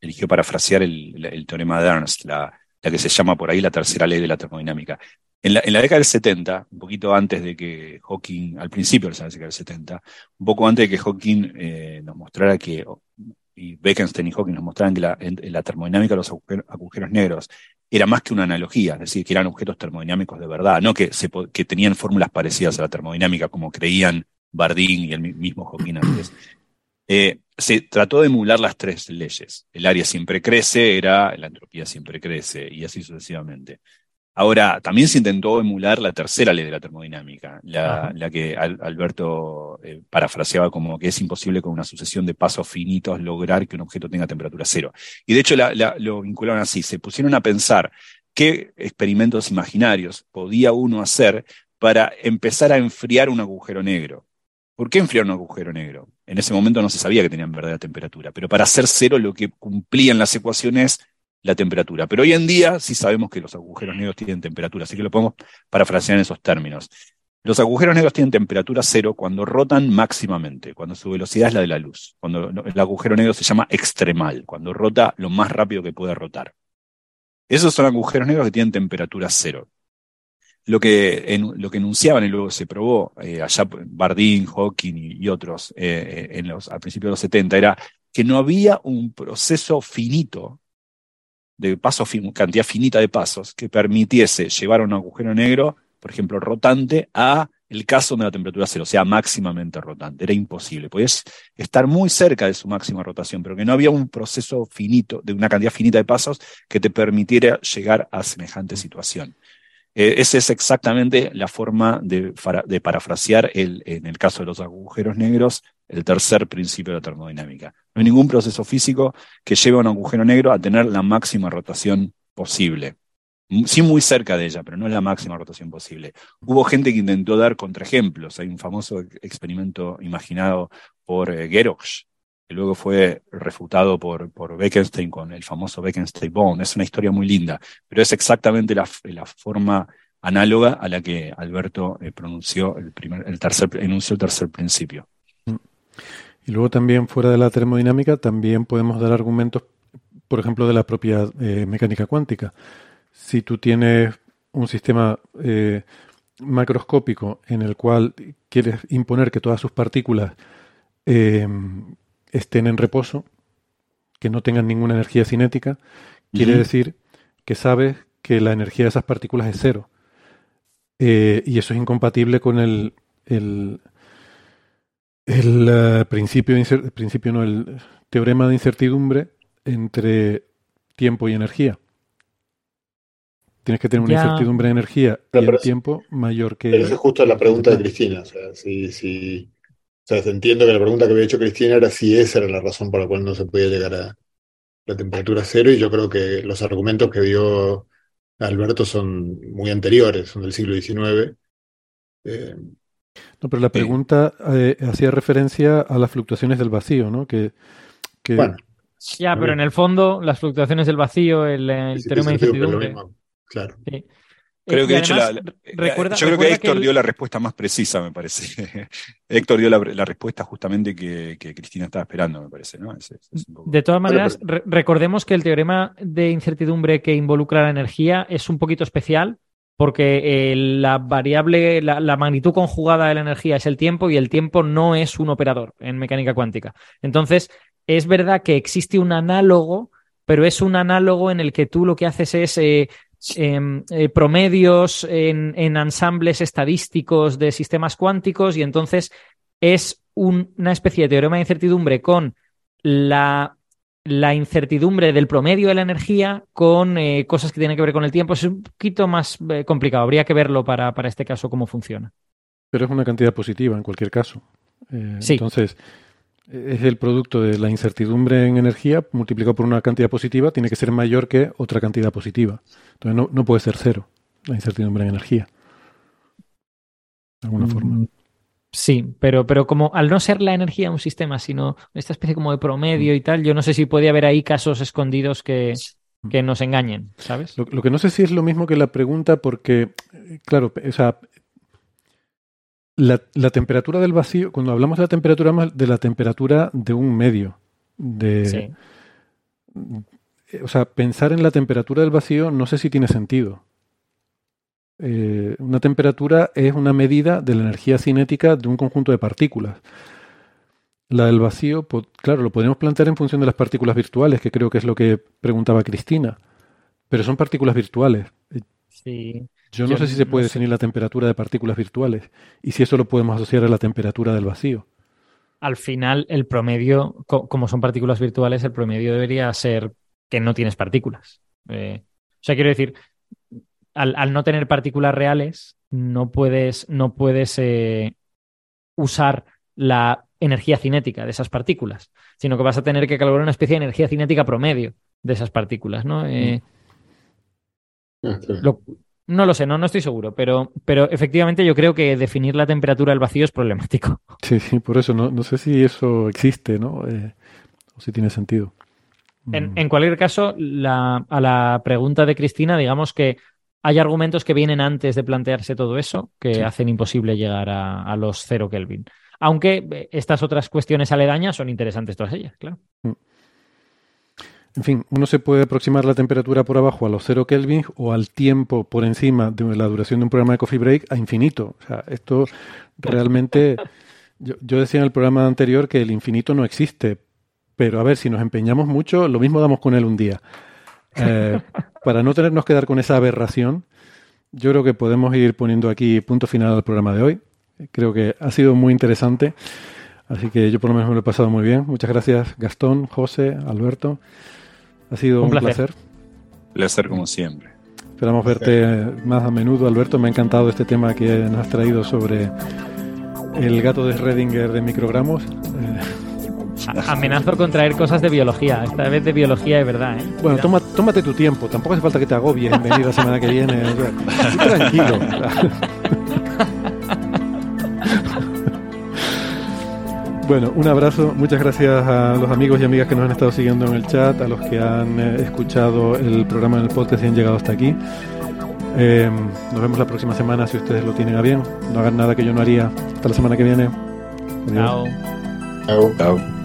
eligió parafrasear el, teorema de Ernst, la, que se llama por ahí la tercera ley de la termodinámica. En la, en década del 70, un poquito antes de que Hawking, al principio de la década del 70, un poco antes de que Hawking eh, nos mostrara que, y Bekenstein y Hawking nos mostraran que la, la termodinámica de los agujeros, negros era más que una analogía, es decir, que eran objetos termodinámicos de verdad, no que, tenían fórmulas parecidas a la termodinámica como creían Bardeen y el mismo Hawking antes. Eh, se trató de emular las tres leyes. El área siempre crece, era la entropía siempre crece, y así sucesivamente. Ahora, también se intentó emular la tercera ley de la termodinámica, la, la que Al, Alberto eh, parafraseaba como que es imposible con una sucesión de pasos finitos lograr que un objeto tenga temperatura cero. Y de hecho la, la, lo vincularon así, se pusieron a pensar qué experimentos imaginarios podía uno hacer para empezar a enfriar un agujero negro. ¿Por qué enfriar un agujero negro? En ese momento no se sabía que tenían verdadera temperatura, pero para hacer cero lo que cumplían las ecuaciones la temperatura. Pero hoy en día sí sabemos que los agujeros negros tienen temperatura, así que lo podemos parafrasear en esos términos. Los agujeros negros tienen temperatura cero cuando rotan máximamente, cuando su velocidad es la de la luz. Cuando el agujero negro se llama extremal, cuando rota lo más rápido que puede rotar. Esos son agujeros negros que tienen temperatura cero. Lo que, lo que enunciaban y luego se probó eh, allá Bardeen, Hawking y, otros eh, en los, al principio de los 70 era que no había un proceso finito de pasos, cantidad finita de pasos, que permitiese llevar a un agujero negro, por ejemplo, rotante, a el caso de la temperatura cero, sea, máximamente rotante. Era imposible. Podías estar muy cerca de su máxima rotación, pero que no había un proceso finito, de una cantidad finita de pasos, que te permitiera llegar a semejante situación. Eh, esa es exactamente la forma de, de parafrasear el, en el caso de los agujeros negros el tercer principio de la termodinámica. No hay ningún proceso físico que lleve a un agujero negro a tener la máxima rotación posible. Sí muy cerca de ella, pero no es la máxima rotación posible. Hubo gente que intentó dar contraejemplos. Hay un famoso experimento imaginado por eh, que luego fue refutado por, por Bekenstein con el famoso Bekenstein-Bond. Es una historia muy linda, pero es exactamente la, la forma análoga a la que Alberto eh, pronunció el primer, el tercer, enunció el tercer principio. Y luego también fuera de la termodinámica también podemos dar argumentos, por ejemplo, de la propia eh, mecánica cuántica. Si tú tienes un sistema eh, macroscópico en el cual quieres imponer que todas sus partículas eh, estén en reposo, que no tengan ninguna energía cinética, quiere decir que sabes que la energía de esas partículas es cero. Eh, y eso es incompatible con el, el, el uh, principio, principio no, el teorema de incertidumbre entre tiempo y energía. Tienes que tener una Ya. incertidumbre de energía Pero- y pero el tiempo mayor que... Pero esa es justo la pregunta de Cristina. O sea, si, si, o sea, entiendo que la pregunta que había hecho Cristina era si esa era la razón por la cual no se podía llegar a la temperatura cero, y yo creo que los argumentos que dio Alberto son muy anteriores, son del siglo XIX. Eh, No, pero la pregunta eh, hacía referencia a las fluctuaciones del vacío, ¿no? Que, que- bueno, Ya, pero en el fondo, las fluctuaciones del vacío, el, el sí, teorema de incertidumbre. claro. sí. Creo Eh, que de hecho la- recuerda- yo creo que Héctor el- dio la respuesta más precisa, me parece. Héctor dio la, la respuesta justamente que, que Cristina estaba esperando, me parece, ¿no? Es- es- es un poco- De todas maneras, re- recordemos que el teorema de incertidumbre que involucra la energía es un poquito especial porque eh, la variable, la, magnitud conjugada de la energía es el tiempo y el tiempo no es un operador en mecánica cuántica. Entonces, es verdad que existe un análogo, pero es un análogo en el que tú lo que haces es eh, em, eh, promedios en, en ensambles estadísticos de sistemas cuánticos y entonces es un- una especie de teorema de incertidumbre con la, la incertidumbre del promedio de la energía con eh, cosas que tienen que ver con el tiempo. Es un poquito más eh, complicado. Habría que verlo para, para este caso cómo funciona. pero es una cantidad positiva en cualquier caso. Eh, Sí. Entonces, es el producto de la incertidumbre en energía multiplicado por una cantidad positiva, tiene que ser mayor que otra cantidad positiva. Entonces, no, no puede ser cero la incertidumbre en energía. De alguna forma. Mm, Sí, pero, pero como al no ser la energía un sistema, sino esta especie como de promedio y tal, yo no sé si puede haber ahí casos escondidos que, que nos engañen, ¿sabes? Lo, lo que no sé si es lo mismo que la pregunta, porque, eh, claro, o sea, la, la temperatura del vacío, cuando hablamos de la temperatura, de la temperatura de un medio. De, Sí. eh, O sea, pensar en la temperatura del vacío no sé si tiene sentido. Eh, una temperatura es una medida de la energía cinética de un conjunto de partículas. La del vacío, claro, lo podemos plantear en función de las partículas virtuales, que creo que es lo que preguntaba Cristina. Pero son partículas virtuales. Eh, Sí. Yo no Yo sé si se no puede sé. definir la temperatura de partículas virtuales y si eso lo podemos asociar a la temperatura del vacío. Al final, el promedio, co- como son partículas virtuales, el promedio debería ser que no tienes partículas. Eh, o sea, quiero decir, al, al no tener partículas reales, no puedes, no puedes eh, usar la energía cinética de esas partículas, sino que vas a tener que calcular una especie de energía cinética promedio de esas partículas, ¿no? Eh, Ah, está bien. lo- no lo sé, no, no estoy seguro, pero, pero efectivamente yo creo que definir la temperatura del vacío es problemático. Sí, sí, por eso no, no sé si eso existe, ¿no? Eh, o si tiene sentido. En, Mm. en cualquier caso, la- a la pregunta de Cristina, digamos que hay argumentos que vienen antes de plantearse todo eso que Sí. hacen imposible llegar a, a los cero Kelvin. Aunque eh, estas otras cuestiones aledañas son interesantes todas ellas, claro. En fin, uno se puede aproximar la temperatura por abajo a los 0 Kelvin o al tiempo por encima de la duración de un programa de coffee break a infinito. O sea, esto realmente. Yo, yo decía en el programa anterior que el infinito no existe, pero a ver, si nos empeñamos mucho, lo mismo damos con él un día. Eh, para no tenernos que dar con esa aberración, yo creo que podemos ir poniendo aquí punto final al programa de hoy. Creo que ha sido muy interesante. Así que yo por lo menos me lo he pasado muy bien. Muchas gracias, Gastón, José, Alberto. Ha sido Un un, placer. placer. Placer como siempre. Esperamos verte más a menudo, Alberto. Me ha encantado este tema que nos has traído sobre el gato de Schrödinger de microgramos. Eh, amenazo con traer cosas de biología, esta vez de biología de verdad. ¿eh? bueno, toma, tómate tu tiempo. Tampoco hace falta que te agobies en venir la semana que viene. O sea, tú tranquilo. Bueno, un abrazo. Muchas gracias a los amigos y amigas que nos han estado siguiendo en el chat, a los que han eh, escuchado el programa en el podcast y han llegado hasta aquí. Eh, nos vemos la próxima semana si ustedes lo tienen a bien. No hagan nada que yo no haría. Hasta la semana que viene. Adiós. Chao. Chao. Chao.